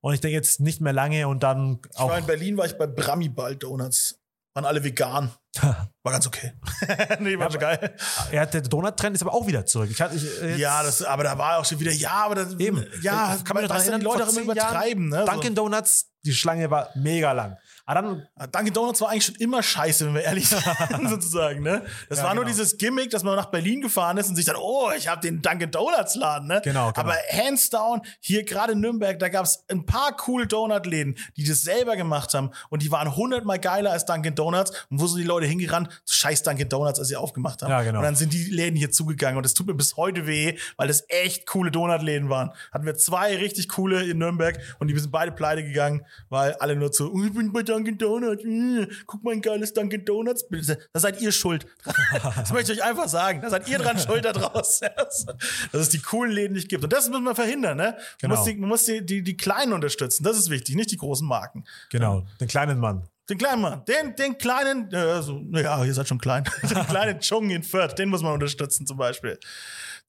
Und ich denke jetzt nicht mehr lange und dann Ich auch. war in Berlin, war ich bei Bramibal Donuts. Waren alle vegan. War ganz okay. nee, war schon geil. Ja, der Donut-Trend ist aber auch wieder zurück. Ich hatte, ich, äh, Ja, das, aber da war auch schon wieder, ja, aber das, Eben. ja, Ich kann noch was daran dann die Leute auch immer übertreiben, ne? Dunkin' Donuts, die Schlange war mega lang. Aber dann, Dunkin' Donuts war eigentlich schon immer scheiße, wenn wir ehrlich sind, sozusagen, ne? Das Ja, war nur genau. dieses Gimmick, dass man nach Berlin gefahren ist und sich dann, oh, ich habe den Dunkin' Donuts Laden, ne? Genau, genau. Aber hands down, hier gerade in Nürnberg, da gab es ein paar coole Donut-Läden, die das selber gemacht haben und die waren hundertmal geiler als Dunkin' Donuts und wo sind die Leute hingerannt? Scheiß Dunkin' Donuts, als sie aufgemacht haben. Ja, genau. Und dann sind die Läden hier zugegangen und es tut mir bis heute weh, weil das echt coole Donut-Läden waren. Hatten wir zwei richtig coole in Nürnberg und die sind beide pleite gegangen, weil alle nur so, oh, ich bin bei Dunkin' Donuts, äh, guck mal ein geiles Dunkin' Donuts. Da seid ihr schuld. Das möchte ich euch einfach sagen. Da seid ihr dran schuld da draußen. Dass es die coolen Läden nicht gibt. Und das muss man verhindern, ne? Man Genau. muss, die, man muss die, die, die Kleinen unterstützen. Das ist wichtig, nicht die großen Marken. genau, den kleinen Mann. Den kleinen Mann, den, den kleinen, äh, so, ja, ihr seid schon klein, den kleinen Chung in Fürth, den muss man unterstützen zum Beispiel.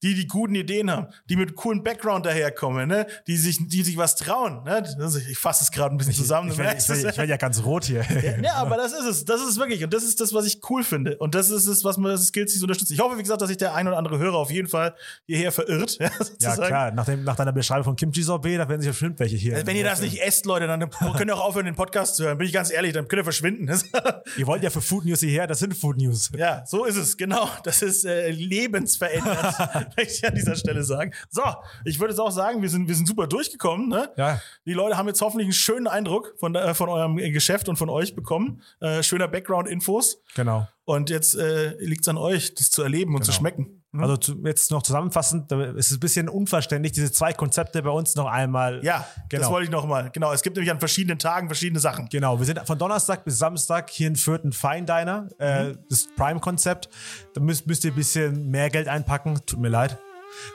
Die, die guten Ideen haben, die mit coolen Background daherkommen, ne? die, sich, die sich was trauen. Ne? Ich fasse es gerade ein bisschen zusammen. Ich du werde ich es. werd, ich werd ja ganz rot hier. Ja, aber das ist es. Das ist es wirklich. Und das ist das, was ich cool finde. Und das ist es, was man das gilt, sich zu unterstützen. Ich hoffe, wie gesagt, dass sich der ein oder andere Hörer auf jeden Fall hierher verirrt. Ja, Ja, klar. Nach, dem, nach deiner Beschreibung von Kimchi Sorbet, da werden sich bestimmt welche hier. Wenn ihr das nicht esst, Leute, dann könnt ihr auch aufhören, den Podcast zu hören. Bin ich ganz ehrlich, dann könnt ihr verschwinden. Ihr wollt ja für Food News hierher, das sind Food News. Ja, so ist es, genau. Das ist äh, lebensverändert, möchte ich an dieser Stelle sagen. So, ich würde jetzt auch sagen, wir sind, wir sind super durchgekommen. Ne? Ja. Die Leute haben jetzt hoffentlich einen schönen Eindruck von, äh, von eurem Geschäft und von euch bekommen. Äh, schöner Background-Infos. Genau. Und jetzt äh, liegt es an euch, das zu erleben und zu Genau. Schmecken. Also zu, jetzt noch zusammenfassend, da ist es ein bisschen unverständlich, diese zwei Konzepte bei uns noch einmal. Ja, genau. das wollte ich noch mal. Genau, es gibt nämlich an verschiedenen Tagen verschiedene Sachen. Genau, wir sind von Donnerstag bis Samstag hier in Fürth ein Fine Diner, äh, Mhm. das Prime-Konzept. Da müsst, müsst ihr ein bisschen mehr Geld einpacken, tut mir leid.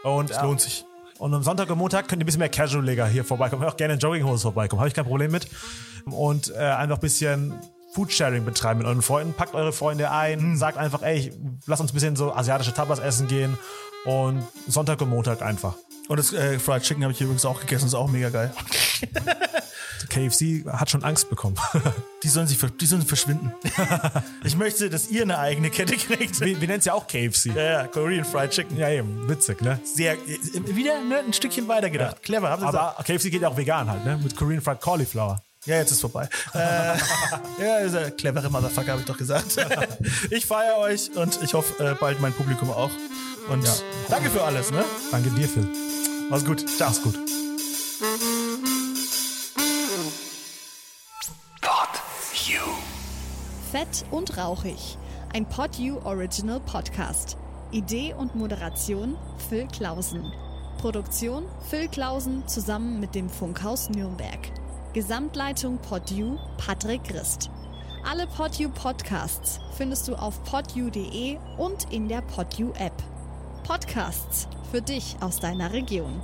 Und, Das lohnt sich. Und am Sonntag und Montag könnt ihr ein bisschen mehr Casual-Leger hier vorbeikommen. Auch gerne in Jogginghose vorbeikommen, habe ich kein Problem mit. Und äh, einfach ein bisschen Foodsharing betreiben mit euren Freunden. Packt eure Freunde ein, Mhm. sagt einfach, ey, lass uns ein bisschen so asiatische Tapas essen gehen. Und Sonntag und Montag einfach. Und das äh, Fried Chicken habe ich übrigens auch gegessen, ist auch mega geil. KFC hat schon Angst bekommen. Die sollen sich, die sollen verschwinden. ich möchte, dass ihr eine eigene Kette kriegt. wir wir nennen es ja auch KFC. Ja, ja, Korean Fried Chicken. Ja, eben, witzig, ne? Sehr, äh, wieder ne, ein Stückchen weiter gedacht. Clever, habt ihr gesagt. Aber KFC geht ja auch vegan halt, ne? Mit Korean Fried Cauliflower. Ja, jetzt ist vorbei. äh, ja, ist ein clevere Motherfucker, habe ich doch gesagt. ich feiere euch und ich hoffe, äh, bald mein Publikum auch. Und Ja. danke für alles, ne? Danke dir, Phil. Mach's gut. Ciao. Mach's gut. Pod You. Fett und rauchig. Ein PodU Original Podcast. Idee und Moderation Phil Klausen. Produktion Phil Klausen zusammen mit dem Funkhaus Nürnberg. Gesamtleitung PodU Patrick Christ. Alle PodU Podcasts findest du auf podu.de und in der PodU App. Podcasts für dich aus deiner Region.